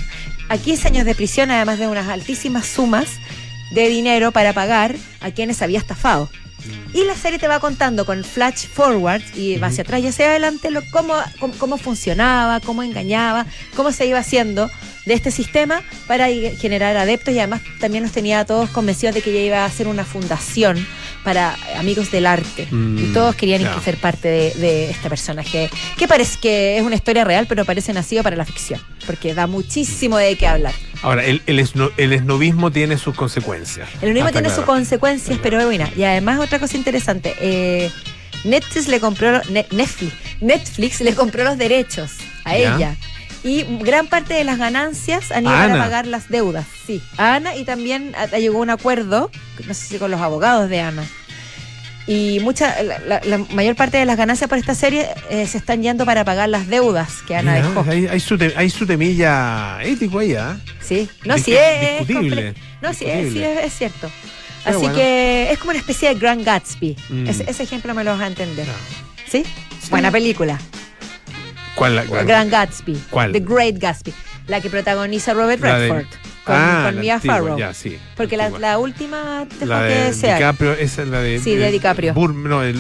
Speaker 3: a 15 años de prisión, además de unas altísimas sumas de dinero para pagar a quienes había estafado. Y la serie te va contando con flash forward y va hacia atrás y hacia adelante lo, cómo, cómo, cómo funcionaba, cómo engañaba, cómo se iba haciendo de este sistema para generar adeptos y además también nos tenía a todos convencidos de que ella iba a hacer una fundación para amigos del arte
Speaker 1: Mm,
Speaker 3: y todos querían
Speaker 1: ya.
Speaker 3: ser parte de, de este personaje que parece que es una historia real pero parece nacido para la ficción porque da muchísimo de qué hablar.
Speaker 1: Ahora, el, el, esno- el esnobismo tiene sus consecuencias.
Speaker 3: El
Speaker 1: Está
Speaker 3: tiene
Speaker 1: claro.
Speaker 3: sus consecuencias, pero es buena. Y además otra cosa interesante, eh, Netflix le compró Ne- Netflix, Netflix le compró los derechos a
Speaker 1: Ya.
Speaker 3: ella. Y gran parte de las ganancias han ido
Speaker 1: A
Speaker 3: para pagar las deudas, sí. A Ana y también a- llegó un acuerdo, no sé si con los abogados de Ana. Y mucha, la, la- la mayor parte de las ganancias por esta serie eh, se están yendo para pagar las deudas que Ana
Speaker 1: Mira,
Speaker 3: dejó.
Speaker 1: hay, hay su te- hay su temilla ético ahí, ¿ah?
Speaker 3: Sí, no, sí es,
Speaker 1: discutible,
Speaker 3: No, sí es, sí es, es cierto.
Speaker 1: Pero
Speaker 3: Así
Speaker 1: bueno.
Speaker 3: que es como una especie de Grand Gatsby.
Speaker 1: Mm.
Speaker 3: Ese, ese ejemplo me lo vas a entender.
Speaker 1: No.
Speaker 3: ¿Sí?
Speaker 1: Sí.
Speaker 3: Buena película.
Speaker 1: ¿Cuál? La, cuál?
Speaker 3: Grand Gatsby.
Speaker 1: ¿Cuál?
Speaker 3: The Great Gatsby. La que protagoniza Robert
Speaker 1: La de-
Speaker 3: Redford. Con,
Speaker 1: Ah,
Speaker 3: con
Speaker 1: la
Speaker 3: Mia
Speaker 1: antigua,
Speaker 3: Farrow.
Speaker 1: Ya, sí.
Speaker 3: Porque la, la última
Speaker 1: La
Speaker 3: que
Speaker 1: de
Speaker 3: desear.
Speaker 1: DiCaprio, esa es la de.
Speaker 3: Sí, de
Speaker 1: eh,
Speaker 3: DiCaprio.
Speaker 1: Bur- no, el,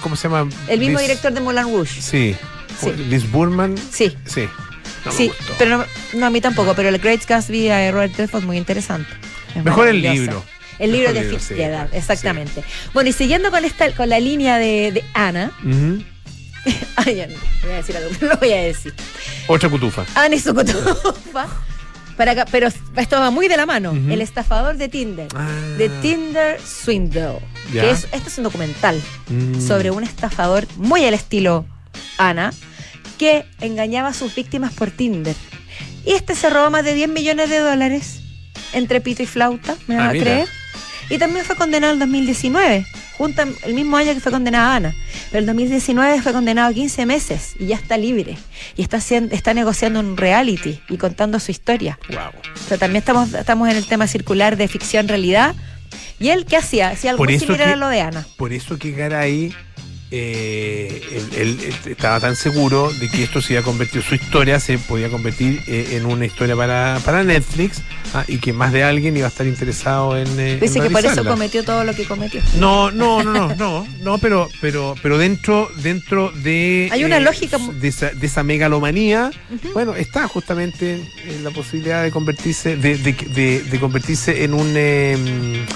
Speaker 1: ¿cómo se llama?
Speaker 3: El mismo
Speaker 1: Liz-
Speaker 3: director de Moulin Rouge.
Speaker 1: Sí.
Speaker 3: Sí.
Speaker 1: Liz Burman.
Speaker 3: Sí.
Speaker 1: Sí. No
Speaker 3: sí, pero no, no, a mí tampoco, pero el Great Gatsby de Robert Redford muy interesante. Es
Speaker 1: Mejor el libro.
Speaker 3: El libro
Speaker 1: Mejor
Speaker 3: de
Speaker 1: libro, sí,
Speaker 3: exactamente. Bueno, y siguiendo con esta con la línea de, de Ana,
Speaker 1: Ujú. *laughs*
Speaker 3: ay, ya no, voy a decir algo, *laughs* no lo voy a decir.
Speaker 1: Otra cutufa.
Speaker 3: Ana y su *laughs* cotufa. Para pero esto va muy de la mano. El estafador de Tinder.
Speaker 1: Ah.
Speaker 3: De Tinder Swindle. Que es, este es un documental
Speaker 1: Mm.
Speaker 3: sobre un estafador muy al estilo Ana que engañaba a sus víctimas por Tinder. Y este se robó más de 10 millones de dólares entre pito y flauta, ¿me
Speaker 1: Ah,
Speaker 3: van a
Speaker 1: mira.
Speaker 3: creer? Y también fue condenado en 2019, junto el mismo año que fue condenada Ana. Pero en 2019 fue condenado a 15 meses y ya está libre. Y está, haciendo- está negociando un reality y contando su historia.
Speaker 1: Wow.
Speaker 3: O sea, también estamos, estamos en el tema circular de ficción-realidad. ¿Y él qué hacía? Hacía algo similar
Speaker 1: que-
Speaker 3: a lo de Ana.
Speaker 1: Por eso que Garay eh, él, él estaba tan seguro de que esto se iba a convertir, su historia se podía convertir eh, en una historia para, para Netflix ah, y que más de alguien iba a estar interesado en. eh,
Speaker 3: Dice
Speaker 1: en
Speaker 3: que por eso cometió todo lo que cometió.
Speaker 1: No, no, no, no, no, no, pero, pero, pero dentro, dentro de
Speaker 3: Hay una lógica
Speaker 1: de esa, de esa megalomanía, bueno, está justamente en la posibilidad de convertirse, de, de- de- de convertirse en un en,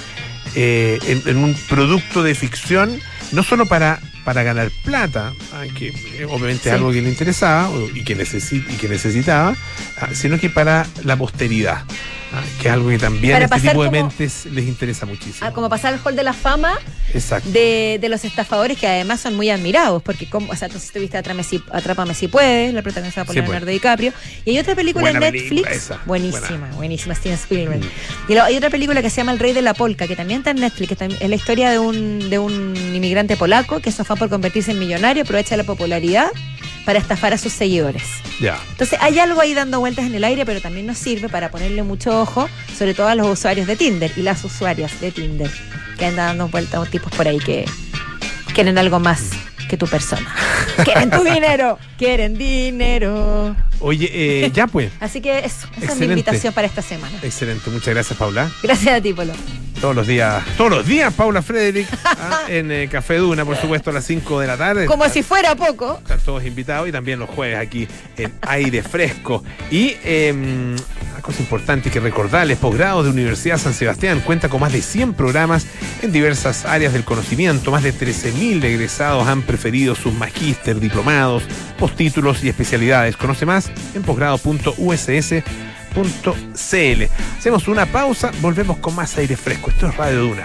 Speaker 1: en un producto de ficción, no solo para, para ganar plata, que eh, obviamente es algo que le interesaba y que, necesi- y que necesitaba, ah, sino que para la posteridad. Ah, que es algo que también a este tipo de
Speaker 3: como-
Speaker 1: mentes les interesa muchísimo.
Speaker 3: Ah, como pasar al hall de la fama
Speaker 1: Exacto.
Speaker 3: de, de los estafadores que además son muy admirados, porque como, o sea, tú si tuviste Atrápame si, Atrápame si puedes, la protagonizada por
Speaker 1: Sí,
Speaker 3: Leonardo
Speaker 1: pues.
Speaker 3: DiCaprio, y hay otra película
Speaker 1: Buena
Speaker 3: en Netflix,
Speaker 1: película
Speaker 3: buenísima,
Speaker 1: buena.
Speaker 3: buenísima, Steven Spielberg.
Speaker 1: Mm.
Speaker 3: Y lo- hay otra película que se llama El Rey de la Polka, que también está en Netflix, que también es la historia de un, de un inmigrante polaco que se afán por convertirse en millonario, aprovecha la popularidad para estafar a sus seguidores.
Speaker 1: Ya.
Speaker 3: Entonces hay algo ahí dando vueltas en el aire, pero también nos sirve para ponerle mucho ojo, sobre todo a los usuarios de Tinder y las usuarias de Tinder, que andan dando vueltas tipos por ahí que quieren algo más que tu persona. *laughs* quieren tu dinero, quieren dinero.
Speaker 1: Oye, eh, ya pues.
Speaker 3: Así que eso, esa es mi invitación para esta semana.
Speaker 1: Excelente, muchas gracias Paula.
Speaker 3: Gracias a ti, Polo.
Speaker 1: Todos los días, todos los días Paula Frederick *laughs* ah, en eh, Café Duna, por supuesto a las 5 de la tarde.
Speaker 3: Como si fuera poco.
Speaker 1: Están todos invitados y también los jueves aquí en aire fresco. Y eh, una cosa importante que recordarles, posgrado de Universidad San Sebastián cuenta con más de 100 programas en diversas áreas del conocimiento. Más de 13.000 egresados han preferido sus magíster, diplomados, postítulos y especialidades. Conoce más en posgrado.uss.cl. Hacemos una pausa, volvemos con más aire fresco. Esto es Radio Duna.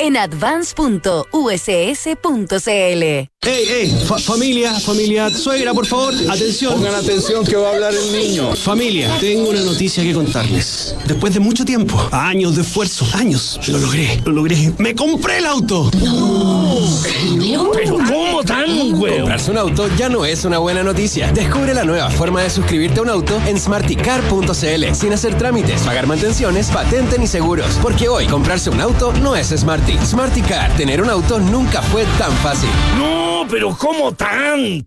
Speaker 4: en advance.uss.cl.
Speaker 5: ¡Ey, ey! familia, familia, suegra, por favor, atención.
Speaker 6: Pongan atención que va a hablar el niño.
Speaker 5: Familia, tengo una noticia que contarles. Después de mucho tiempo, años de esfuerzo, años, lo logré, lo logré. ¡Me compré el auto!
Speaker 7: ¡No! ¿Pero cómo tan, güey?
Speaker 8: Comprarse un auto ya no es una buena noticia. Descubre la nueva forma de suscribirte a un auto en smarticar.cl sin hacer trámites, pagar mantenciones, patente ni seguros. Porque hoy comprarse un auto no es Smarty. Smarticar, tener un auto nunca fue tan fácil.
Speaker 7: No, pero ¿cómo tan?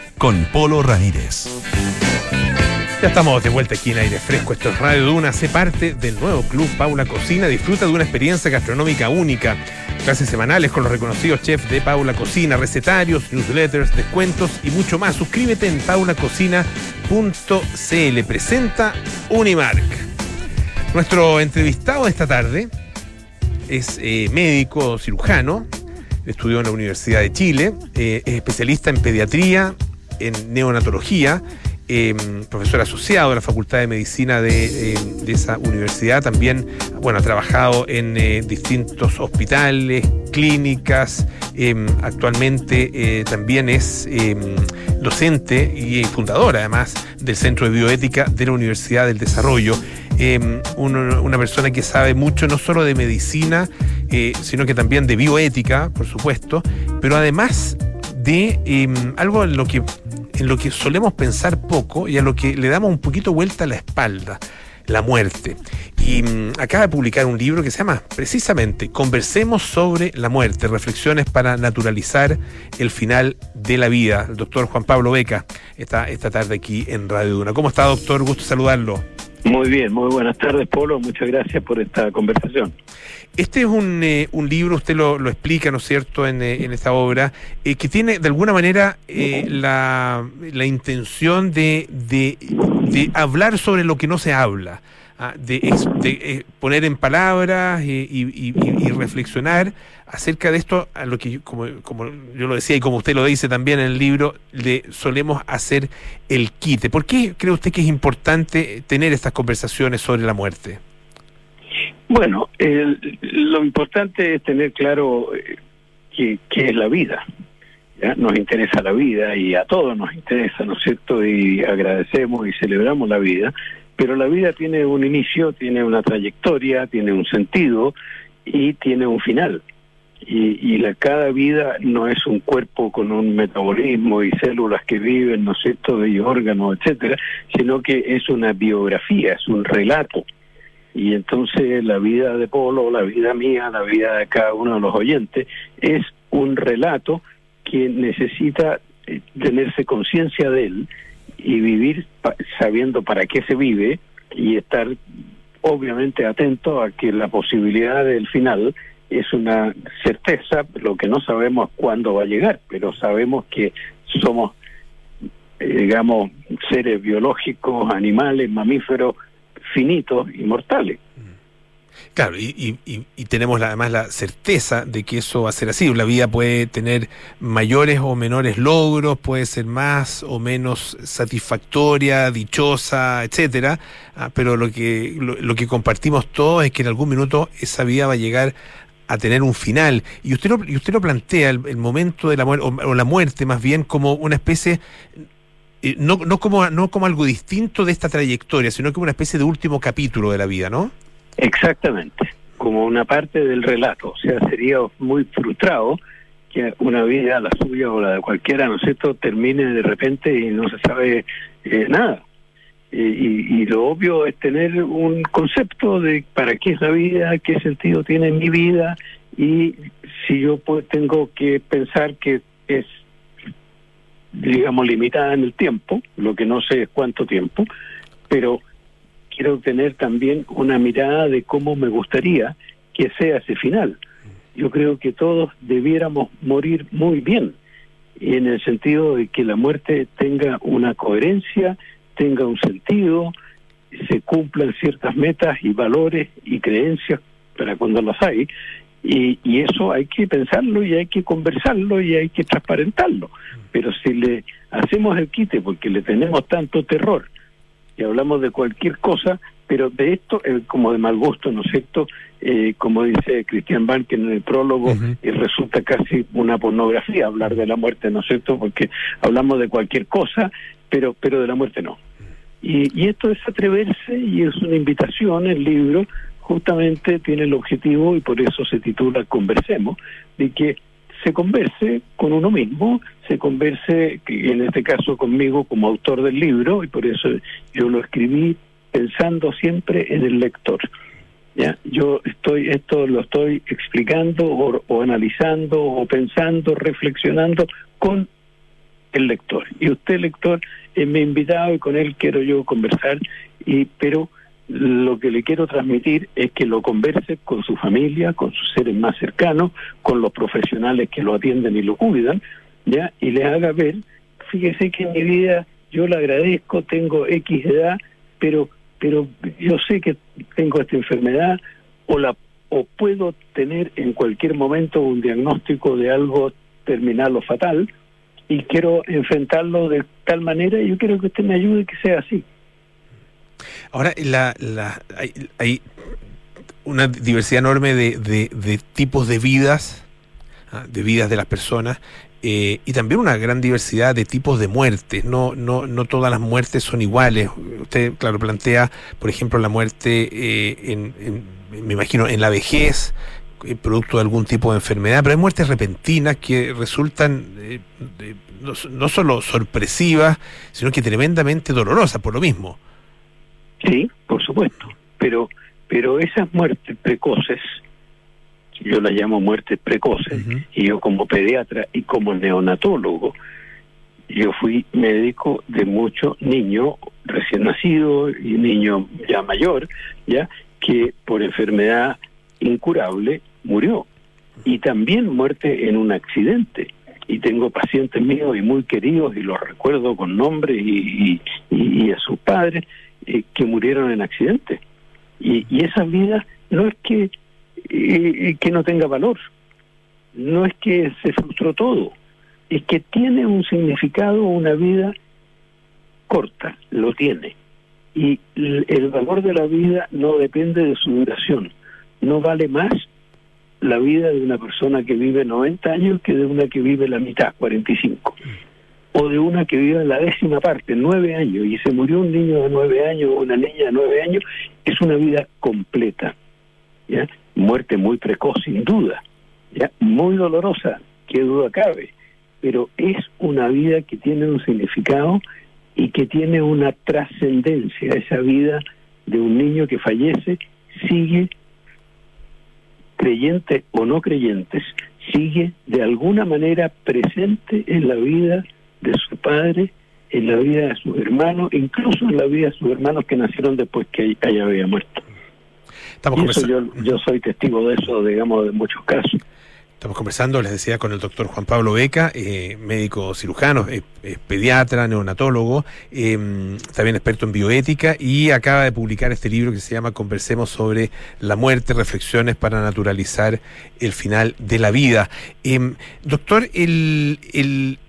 Speaker 2: con Polo Ramírez.
Speaker 1: Ya estamos de vuelta aquí en aire fresco. Esto es Radio Duna. Hace parte del nuevo club Paula Cocina. Disfruta de una experiencia gastronómica única. Clases semanales con los reconocidos chefs de Paula Cocina, recetarios, newsletters, descuentos y mucho más. Suscríbete en paulacocina.cl. Presenta Unimark. Nuestro entrevistado esta tarde es eh, médico cirujano. Estudió en la Universidad de Chile. Eh, es especialista en pediatría, en neonatología eh, profesor asociado de la Facultad de Medicina de, eh, de esa universidad. También, bueno, ha trabajado en eh, distintos hospitales, clínicas. actualmente también es docente y fundador, además, del Centro de Bioética de la Universidad del Desarrollo. Una persona que sabe mucho no solo de medicina, sino que también de bioética, por supuesto, pero además de algo en lo que en lo que solemos pensar poco y a lo que le damos un poquito vuelta a la espalda, la muerte. Y mm, acaba de publicar un libro que se llama precisamente Conversemos sobre la muerte, reflexiones para naturalizar el final de la vida. El doctor Juan Pablo Beca está esta tarde aquí en Radio Duna. ¿Cómo está, doctor? Gusto saludarlo.
Speaker 9: Muy bien, muy buenas tardes, Polo. Muchas gracias por esta conversación.
Speaker 1: Este es un, eh, un libro, usted lo, lo, explica, ¿no es cierto?, en, eh, en esta obra, eh, que tiene de alguna manera eh, la, la, intención de, de, de, hablar sobre lo que no se habla, de, de poner en palabras y, reflexionar acerca de esto, a lo que, como, como yo lo decía y como usted lo dice también en el libro, le solemos hacer el quite. ¿Por qué cree usted que es importante tener estas conversaciones sobre la muerte?
Speaker 9: Bueno, lo importante es tener claro eh, qué, qué es la vida. Nos interesa la vida y a todos nos interesa, ¿no es cierto? Y agradecemos y celebramos la vida, pero la vida tiene un inicio, tiene una trayectoria, tiene un sentido y tiene un final. Y, y la, cada vida no es un cuerpo con un metabolismo y células que viven, ¿no es cierto?, y órganos, etcétera, sino que es una biografía, es un relato y entonces la vida de Polo, la vida mía, la vida de cada uno de los oyentes es un relato que necesita eh, tenerse conciencia de él y vivir sabiendo para qué se vive y estar obviamente atento a que la posibilidad del final es una certeza, lo que no sabemos cuándo va a llegar, pero sabemos que somos, eh, digamos, seres biológicos, animales, mamíferos, finitos y mortales.
Speaker 1: Claro, y, y, tenemos además la certeza de que eso va a ser así. La vida puede tener mayores o menores logros, puede ser más o menos satisfactoria, dichosa, etcétera. Ah, pero lo que lo, lo, que compartimos todos es que en algún minuto esa vida va a llegar a tener un final. Y usted lo, y usted lo plantea el, momento de la muerte, o, o la muerte más bien, como una especie no, no, como, no como algo distinto de esta trayectoria, sino como una especie de último capítulo de la vida, ¿no?
Speaker 9: Exactamente, como una parte del relato. O sea, sería muy frustrado que una vida, la suya o la de cualquiera, ¿no es cierto?, termine de repente y no se sabe eh, nada. y, y, lo obvio es tener un concepto de para qué es la vida, qué sentido tiene mi vida y si yo pues, tengo que pensar que es, digamos, limitada en el tiempo, lo que no sé es cuánto tiempo, pero quiero tener también una mirada de cómo me gustaría que sea ese final yo creo que todos debiéramos morir muy bien, en el sentido de que la muerte tenga una coherencia, tenga un sentido, se cumplan ciertas metas y valores y creencias para cuando las hay, y, y eso hay que pensarlo y hay que conversarlo y hay que transparentarlo. Pero si le hacemos el quite porque le tenemos tanto terror hablamos de cualquier cosa, pero de esto, eh, como de mal gusto, ¿no es cierto? Eh, como dice Cristian Bank en el prólogo, eh, resulta casi una pornografía hablar de la muerte, ¿no es cierto? Porque hablamos de cualquier cosa, pero, pero de la muerte no. Y, y esto es atreverse y es una invitación, el libro justamente tiene el objetivo, y por eso se titula Conversemos, de que se converse con uno mismo, se converse, en este caso conmigo como autor del libro, y por eso yo lo escribí pensando siempre en el lector. ¿ya? Yo estoy, esto lo estoy explicando o, analizando o pensando, reflexionando con el lector. Y usted, lector, es mi invitado y con él quiero yo conversar, y pero lo que le quiero transmitir es que lo converse con su familia, con sus seres más cercanos, con los profesionales que lo atienden y lo cuidan, ¿ya? Y le haga ver, fíjese que en mi vida yo le agradezco, tengo X edad, pero pero yo sé que tengo esta enfermedad o la o puedo tener en cualquier momento un diagnóstico de algo terminal o fatal y quiero enfrentarlo de tal manera y yo quiero que usted me ayude que sea así.
Speaker 1: Ahora, la, hay, hay una diversidad enorme de, tipos de vidas, ¿ah? de vidas de las personas, eh, y también una gran diversidad de tipos de muertes. No, no, no todas las muertes son iguales. Usted, claro, plantea, por ejemplo, la muerte eh, en, me imagino, en la vejez, eh, producto de algún tipo de enfermedad, pero hay muertes repentinas que resultan no, no, solo sorpresivas, sino que tremendamente dolorosas por lo mismo.
Speaker 9: Sí, por supuesto, pero, pero esas muertes precoces, yo las llamo muertes precoces, y yo como pediatra y como neonatólogo, yo fui médico de muchos niños recién nacidos y niños ya mayor, ya que por enfermedad incurable murió. Y también muerte en un accidente. Y tengo pacientes míos y muy queridos, y los recuerdo con nombre y, y, a sus padres, eh, que murieron en accidente. Y, y esa vida no es que y, que no tenga valor. No es que se frustró todo, es que tiene un significado, una vida corta, lo tiene. Y el valor de la vida no depende de su duración. No vale más la vida de una persona que vive 90 años que de una que vive la mitad, 45. O de una que vive la décima parte, 9 años, y se murió un niño de 9 años o una niña de 9 años, es una vida completa. ¿ya? muerte muy precoz, sin duda, ya muy dolorosa, qué duda cabe, pero es una vida que tiene un significado y que tiene una trascendencia. Esa vida de un niño que fallece sigue, creyente o no creyentes, sigue de alguna manera presente en la vida de su padre, en la vida de sus hermanos, incluso en la vida de sus hermanos que nacieron después que ella había muerto yo, yo soy testigo de eso, digamos, de muchos casos.
Speaker 1: Estamos conversando, les decía, con el doctor Juan Pablo Beca, eh, médico cirujano, pediatra, neonatólogo, eh, también experto en bioética y acaba de publicar este libro que se llama Conversemos sobre la muerte, reflexiones para naturalizar el final de la vida. Eh, doctor, el, el,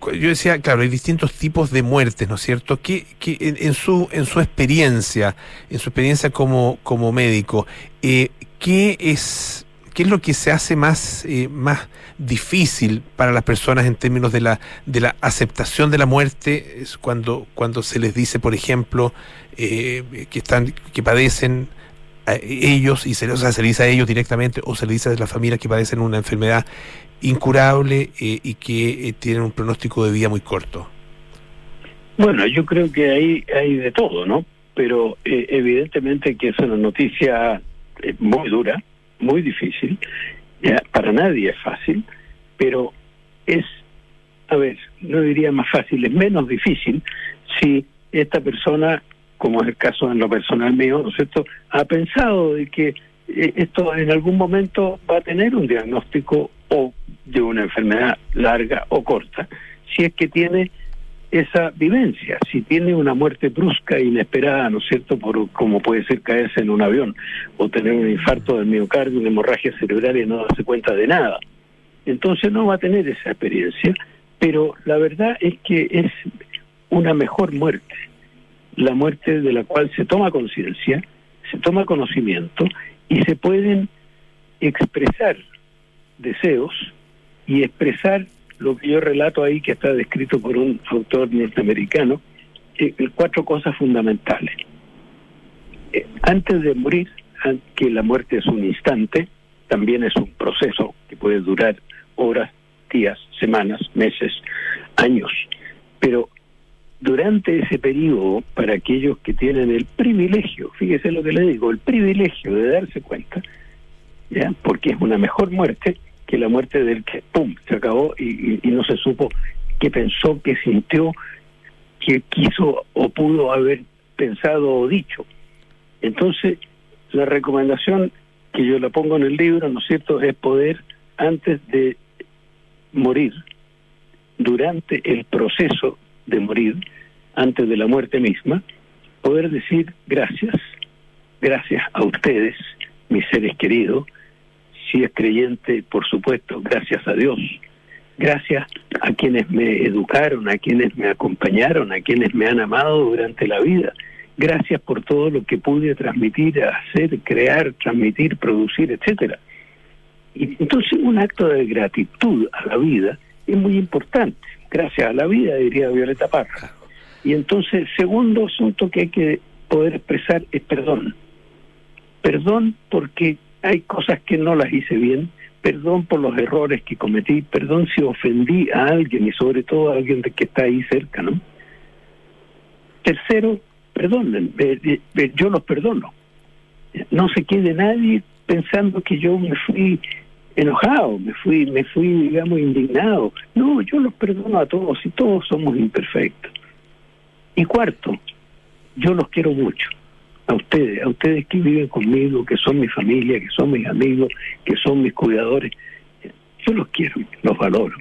Speaker 1: yo decía, claro, hay distintos tipos de muertes, ¿no es cierto? Que, que en, su en su experiencia, en su experiencia como como médico, eh, ¿qué es qué es lo que se hace más eh, más difícil para las personas en términos de la de la aceptación de la muerte es cuando cuando se les dice, por ejemplo, eh, que están que padecen a ellos y se, o sea, se le dice a ellos directamente o se le dice a las familias que padecen una enfermedad incurable eh, y que eh, tienen un pronóstico de vida muy corto?
Speaker 9: Bueno, yo creo que ahí hay de todo, ¿no? Pero eh, evidentemente que es una noticia eh, muy dura, muy difícil, ya, para nadie es fácil, pero es, a ver, no diría más fácil, es menos difícil si esta persona, como es el caso en lo personal mío, ¿no es cierto?, ha pensado de que eh, esto en algún momento va a tener un diagnóstico o de una enfermedad larga o corta, si es que tiene esa vivencia, si tiene una muerte brusca e inesperada, ¿no es cierto?, por como puede ser caerse en un avión o tener un infarto del miocardio, una hemorragia cerebral y no darse cuenta de nada. Entonces no va a tener esa experiencia, pero la verdad es que es una mejor muerte, la muerte de la cual se toma conciencia, se toma conocimiento y se pueden expresar deseos y expresar lo que yo relato ahí, que está descrito por un autor norteamericano, eh, cuatro cosas fundamentales. Eh, antes de morir, que la muerte es un instante, también es un proceso que puede durar horas, días, semanas, meses, años. Pero durante ese periodo, para aquellos que tienen el privilegio, fíjese lo que le digo, el privilegio de darse cuenta, ¿ya? porque es una mejor muerte que la muerte del que, ¡pum!, se acabó y, no se supo qué pensó, qué sintió, qué quiso o pudo haber pensado o dicho. Entonces, la recomendación que yo la pongo en el libro, ¿no es cierto?, es poder, antes de morir, durante el proceso de morir, antes de la muerte misma, poder decir gracias, gracias a ustedes, mis seres queridos, si es creyente, por supuesto, gracias a Dios, gracias a quienes me educaron, a quienes me acompañaron, a quienes me han amado durante la vida, gracias por todo lo que pude transmitir, hacer, crear, transmitir, producir, etcétera. Y entonces un acto de gratitud a la vida es muy importante. Gracias a la vida, diría Violeta Parra. Y entonces, segundo asunto que hay que poder expresar es perdón. Perdón porque hay cosas que no las hice bien, perdón por los errores que cometí, perdón si ofendí a alguien y sobre todo a alguien de que está ahí cerca, ¿no? Tercero, perdonen, yo los perdono. No se quede nadie pensando que yo me fui enojado, me fui, me fui, digamos, indignado. No, yo los perdono a todos y todos somos imperfectos. Y cuarto, yo los quiero mucho, a ustedes, a ustedes que viven conmigo, que son mi familia, que son mis amigos, que son mis cuidadores. Yo los quiero, los valoro.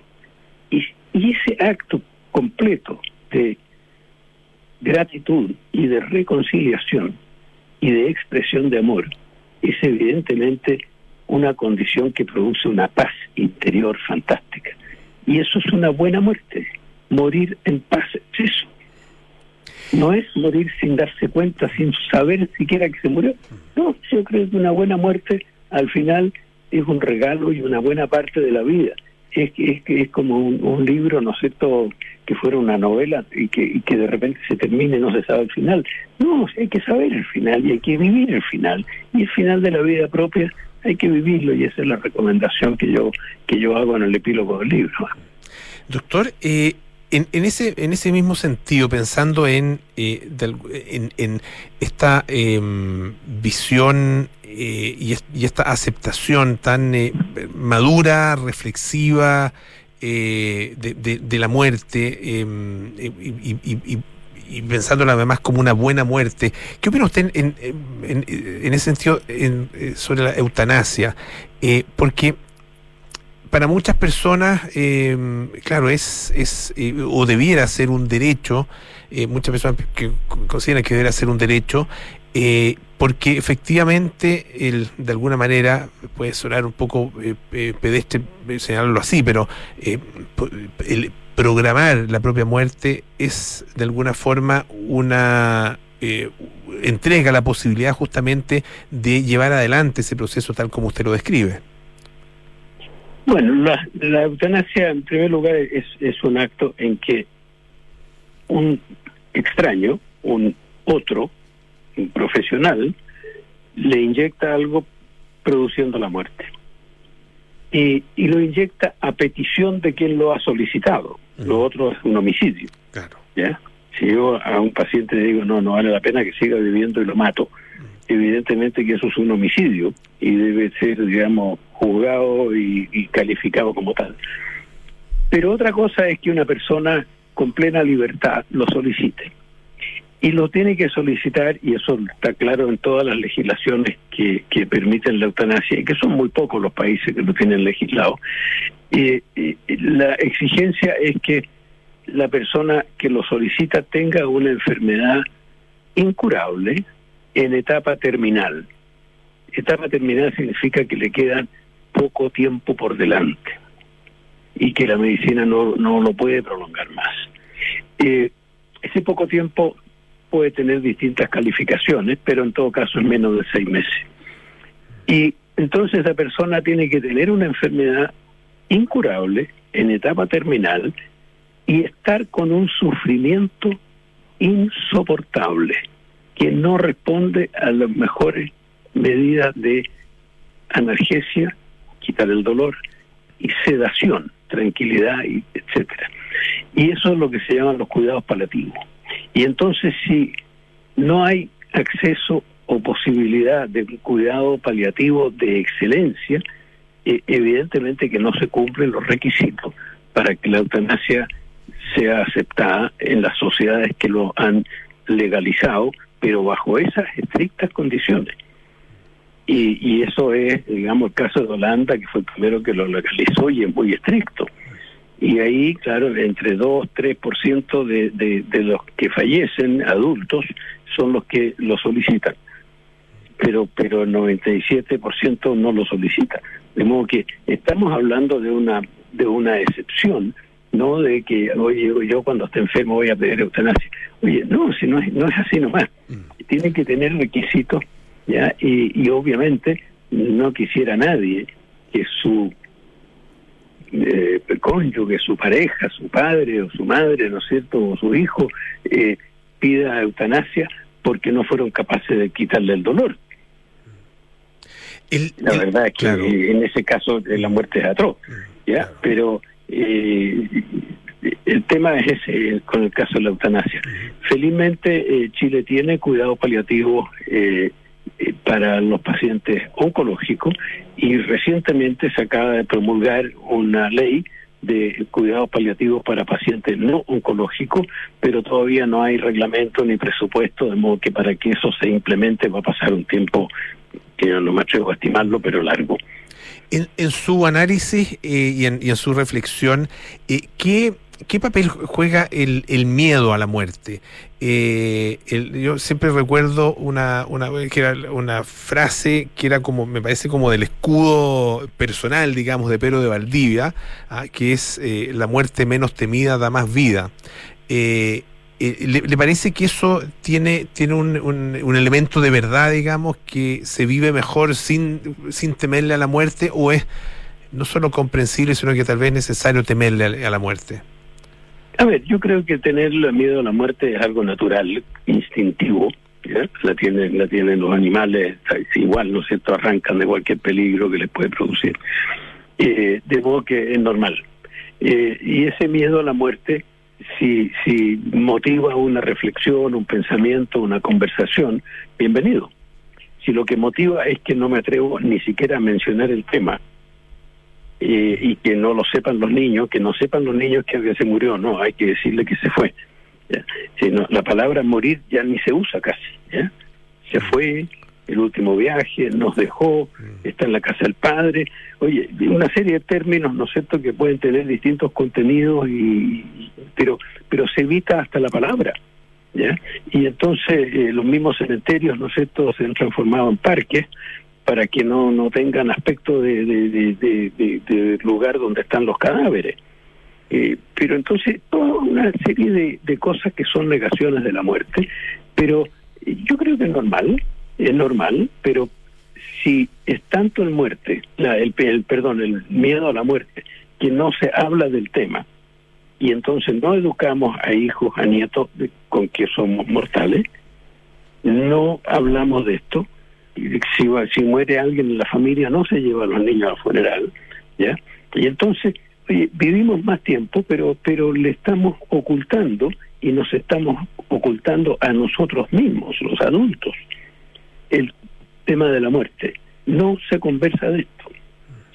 Speaker 9: Y, y ese acto completo de gratitud y de reconciliación y de expresión de amor es evidentemente una condición que produce una paz interior fantástica. Y eso es una buena muerte. Morir en paz es eso. No es morir sin darse cuenta, sin saber siquiera que se murió. No, yo creo que una buena muerte al final es un regalo y una buena parte de la vida. Es que es, es, como un, un, libro, ¿no es cierto?, que fuera una novela y que, y que de repente se termine y no se sabe el final. No, hay que saber el final y hay que vivir el final. Y el final de la vida propia hay que vivirlo y esa es la recomendación que yo que yo hago en el epílogo del libro.
Speaker 1: Doctor, eh, en, en, ese en ese mismo sentido, pensando en eh, en, en, esta eh, visión y, y, esta aceptación tan madura, reflexiva de, de, de, la muerte y, y, y pensándola además como una buena muerte. ¿Qué opina usted en, en, ese sentido en, sobre la eutanasia? Eh, porque para muchas personas, eh, claro, es, es eh, o debiera ser un derecho, muchas personas consideran que debería ser un derecho, porque efectivamente, el, de alguna manera, puede sonar un poco pedestre señalarlo así, pero el, programar la propia muerte es de alguna forma una eh, entrega la posibilidad justamente de llevar adelante ese proceso tal como usted lo describe.
Speaker 9: Bueno, la, la eutanasia en primer lugar es, es un acto en que un extraño, un otro, un profesional, le inyecta algo produciendo la muerte. Y, y lo inyecta a petición de quien lo ha solicitado. Lo otro es un homicidio.
Speaker 1: Claro.
Speaker 9: ¿ya? Si yo a un paciente le digo, no, no vale la pena que siga viviendo y lo mato, evidentemente que eso es un homicidio y debe ser, digamos, juzgado y, calificado como tal. Pero otra cosa es que una persona con plena libertad lo solicite. Y lo tiene que solicitar, y eso está claro en todas las legislaciones que, que permiten la eutanasia, y que son muy pocos los países que lo tienen legislado. Eh, eh, la exigencia es que la persona que lo solicita tenga una enfermedad incurable en etapa terminal. Etapa terminal significa que le quedan poco tiempo por delante y que la medicina no, no lo puede prolongar más. Eh, ese poco tiempo puede tener distintas calificaciones, pero en todo caso es menos de seis meses. Y entonces esa persona tiene que tener una enfermedad incurable en etapa terminal y estar con un sufrimiento insoportable que no responde a las mejores medidas de analgesia, quitar el dolor, y sedación, tranquilidad, y etcétera. Y eso es lo que se llaman los cuidados paliativos. Y entonces si no hay acceso o posibilidad de un cuidado paliativo de excelencia, eh, evidentemente que no se cumplen los requisitos para que la eutanasia sea aceptada en las sociedades que lo han legalizado, pero bajo esas estrictas condiciones. Y, y eso es, digamos, el caso de Holanda, que fue el primero que lo legalizó y es muy estricto. Y ahí, claro, entre 2, 3% de, de, de los que fallecen, adultos, son los que lo solicitan. Pero, pero el 97% no lo solicita. De modo que estamos hablando de una, de una excepción, no de que, oye, yo cuando esté enfermo voy a pedir eutanasia. Oye, no, si no es, no es así nomás. Tiene que tener requisitos, ¿ya? Y, y obviamente no quisiera nadie que su eh, cónyuge, su pareja, su padre o su madre, ¿no es cierto?, o su hijo, eh, pida eutanasia porque no fueron capaces de quitarle el dolor.
Speaker 1: El,
Speaker 9: la
Speaker 1: el-
Speaker 9: verdad es que
Speaker 1: claro.
Speaker 9: en ese caso eh, la muerte es atroz, ¿ya? Pero el tema es ese eh, con el caso de la eutanasia. Felizmente eh, Chile tiene cuidado paliativo eh, eh, para los pacientes oncológicos y recientemente se acaba de promulgar una ley de cuidados paliativos para pacientes no oncológicos, pero todavía no hay reglamento ni presupuesto, de modo que para que eso se implemente va a pasar un tiempo que yo no me atrevo a estimarlo, pero largo.
Speaker 1: En, en su análisis eh, y, en, y en su reflexión, eh, ¿qué, ¿qué papel juega el, el miedo a la muerte? Eh, yo siempre recuerdo una, una, una frase que era como, me parece como del escudo personal, digamos, de Pedro de Valdivia, ah, que es la muerte menos temida da más vida. Eh, ¿le, parece que eso tiene, tiene un, un- elemento de verdad, digamos, que se vive mejor sin, sin temerle a la muerte o es no solo comprensible, sino que tal vez es necesario temerle a, la muerte?
Speaker 9: A ver, yo creo que tener miedo a la muerte es algo natural, instintivo. La tienen, la tienen los animales, es igual, ¿no es cierto? Arrancan de cualquier peligro que les puede producir. Eh, de modo que es normal. Eh, y ese miedo a la muerte, si, si motiva una reflexión, un pensamiento, una conversación, bienvenido. Si lo que motiva es que no me atrevo ni siquiera a mencionar el tema, eh, y que no lo sepan los niños, que no sepan los niños que alguien se murió, no, hay que decirle que se fue. Si no, la palabra morir ya ni se usa casi. Se fue, el último viaje, nos dejó, está en la casa del padre. Oye, una serie de términos, ¿no es cierto?, que pueden tener distintos contenidos, y, pero, pero se evita hasta la palabra. ¿ya? Y entonces eh, los mismos cementerios, ¿no es cierto?, se han transformado en parques para que no, no tengan aspecto de, de, de, de- de- de lugar donde están los cadáveres. Eh, pero entonces, toda una serie de, de cosas que son negaciones de la muerte, pero yo creo que es normal, es normal, pero si es tanto el muerte, la, el, perdón, el miedo a la muerte, que no se habla del tema, y entonces no educamos a hijos, a nietos de- con que somos mortales, no hablamos de esto, si, si muere alguien en la familia no se lleva a los niños al funeral, ¿ya? Y entonces vivimos más tiempo, pero pero le estamos ocultando y nos estamos ocultando a nosotros mismos, los adultos, el tema de la muerte. No se conversa de esto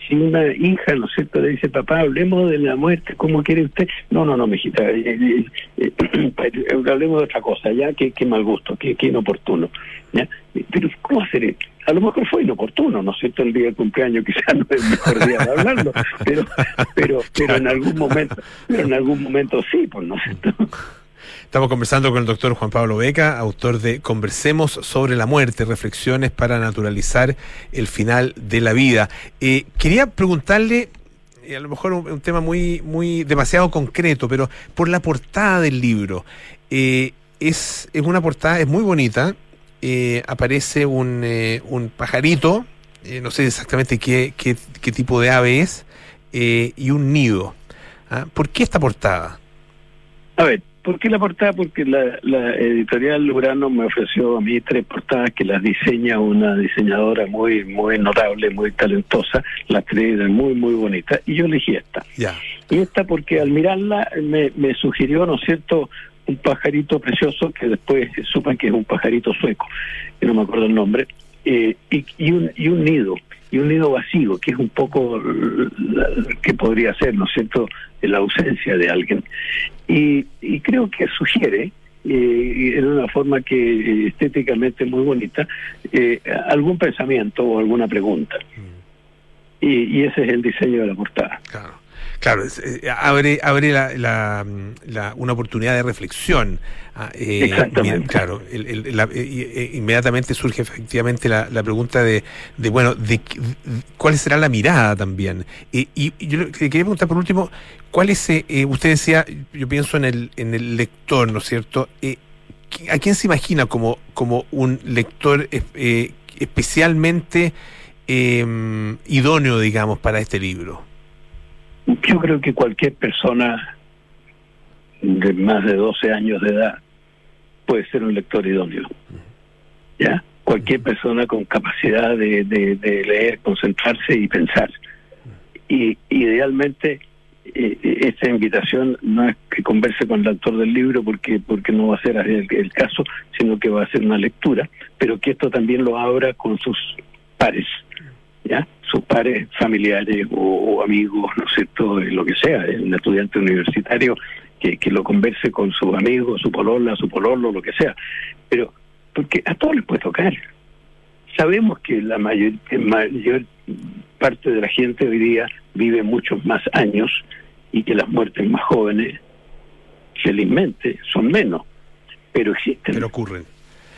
Speaker 9: si una hija, ¿no es cierto?, le dice, papá, hablemos de la muerte, ¿cómo quiere usted? No, no, no, mijita, eh, eh, eh, *clears throat* hablemos de otra cosa, ya, qué, qué mal gusto, qué, qué inoportuno. ¿ya? Pero, ¿cómo hacer esto? A lo mejor fue inoportuno, ¿no es cierto? El día del cumpleaños quizás *laughs* no es el mejor día de hablarlo, pero, pero, pero *laughs* en algún momento, pero en algún momento sí, pues, ¿no es cierto?
Speaker 1: Estamos conversando con el doctor Juan Pablo Beca, autor de Conversemos sobre la muerte, reflexiones para naturalizar el final de la vida. Eh, quería preguntarle, eh, a lo mejor un, tema muy, muy demasiado concreto, pero por la portada del libro. Eh, es, es una portada, es muy bonita. aparece un, un pajarito, no sé exactamente qué, qué, qué, tipo de ave es, y un nido. ¿Ah? ¿Por qué esta portada?
Speaker 9: A ver, ¿Por qué la portada? Porque la, editorial Urano me ofreció a mí tres portadas que las diseña una diseñadora muy muy notable, muy talentosa, las tres muy muy bonitas, y yo elegí esta. Y esta porque al mirarla me, me sugirió, ¿no es cierto?, un pajarito precioso que después supan que es un pajarito sueco, que no me acuerdo el nombre, eh, y, y, un, y un nido y un nido vacío, que es un poco que podría ser, ¿no es cierto?, la ausencia de alguien. Y, creo que sugiere, eh, en una forma que eh, estéticamente muy bonita, eh, algún pensamiento o alguna pregunta. Mm. Y, y, ese es el diseño de la portada.
Speaker 1: Claro. Claro, eh, abre, abre la, una oportunidad de reflexión. Ah,
Speaker 9: eh,
Speaker 1: claro, eh, inmediatamente surge efectivamente la, pregunta de, de, bueno, de, cuál será la mirada también. y yo le quería preguntar por último, ¿cuál es, usted decía, yo pienso en el, en el lector, ¿no es cierto? ¿A quién se imagina como, como un lector especialmente idóneo, digamos, para este libro?
Speaker 9: Yo creo que cualquier persona de más de 12 años de edad puede ser un lector idóneo. ¿Ya? Cualquier persona con capacidad de, de, leer, concentrarse y pensar. Y idealmente eh, esta invitación no es que converse con el autor del libro porque porque no va a ser el, el, caso, sino que va a ser una lectura, pero que esto también lo abra con sus pares, ¿ya? Sus pares familiares o, amigos, no sé, todo lo que sea, un estudiante universitario que, que lo converse con sus amigos, su polola, su pololo, lo que sea. Pero, porque a todos les puede tocar. Sabemos que la mayor, mayor parte de la gente hoy día vive muchos más años y que las muertes más jóvenes, felizmente, son menos, pero existen.
Speaker 1: Pero ocurren.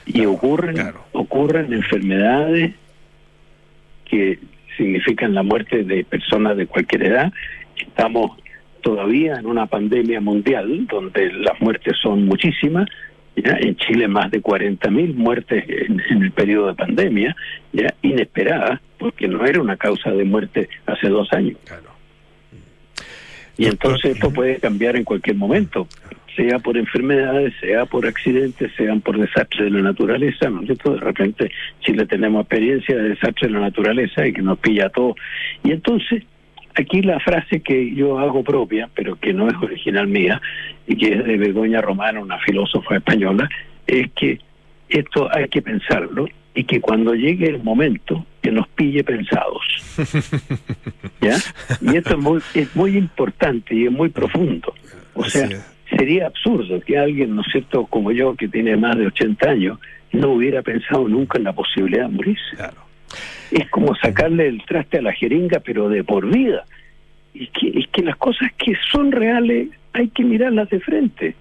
Speaker 9: Y ocurren, ocurren enfermedades que significan la muerte de personas de cualquier edad. Estamos todavía en una pandemia mundial donde las muertes son muchísimas. ¿ya? En Chile más de 40.000 muertes en, el periodo de pandemia, ya inesperadas, porque no era una causa de muerte hace dos años. Y entonces esto puede cambiar en cualquier momento sea por enfermedades, sea por accidentes, sean por desastres de la naturaleza, ¿no es cierto? De repente Chile tenemos experiencia de desastres de la naturaleza y que nos pilla a todos. Y entonces, aquí la frase que yo hago propia, pero que no es original mía, y que es de Begoña Romana, una filósofa española, es que esto hay que pensarlo y que cuando llegue el momento que nos pille pensados. *laughs* ¿Ya? Y esto es muy, es muy importante y es muy profundo. O sea, sería absurdo que alguien, ¿no es cierto?, como yo, que tiene más de 80 años, no hubiera pensado nunca en la posibilidad de morirse. Es como sacarle el traste a la jeringa, pero de por vida. Y que, es que las cosas que son reales hay que mirarlas de frente.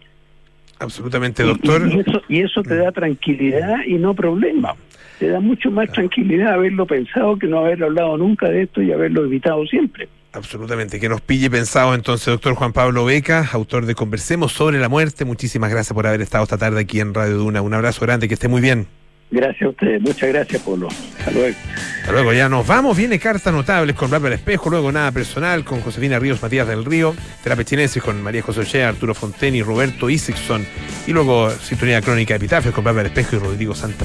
Speaker 1: Absolutamente, doctor.
Speaker 9: Y, eso, y eso te da tranquilidad y no problema. Te da mucho más tranquilidad haberlo pensado que no haber hablado nunca de esto y haberlo evitado siempre.
Speaker 1: Absolutamente, que nos pille pensado entonces, doctor Juan Pablo Beca, autor de Conversemos sobre la muerte. Muchísimas gracias por haber estado esta tarde aquí en Radio Duna. Un abrazo grande, que esté muy bien.
Speaker 9: Gracias a ustedes, muchas gracias, Polo. Hasta luego.
Speaker 1: Hasta luego, ya nos vamos. Viene Cartas Notables con Bárbara Espejo, luego Nada Personal con Josefina Ríos Matías del Río, Terapia Chinesis con María José Ochea, Arturo Fonteni, Roberto Isixson, y luego Sintonía Crónica de Epitafios con Bárbara Espejo y Rodrigo Santa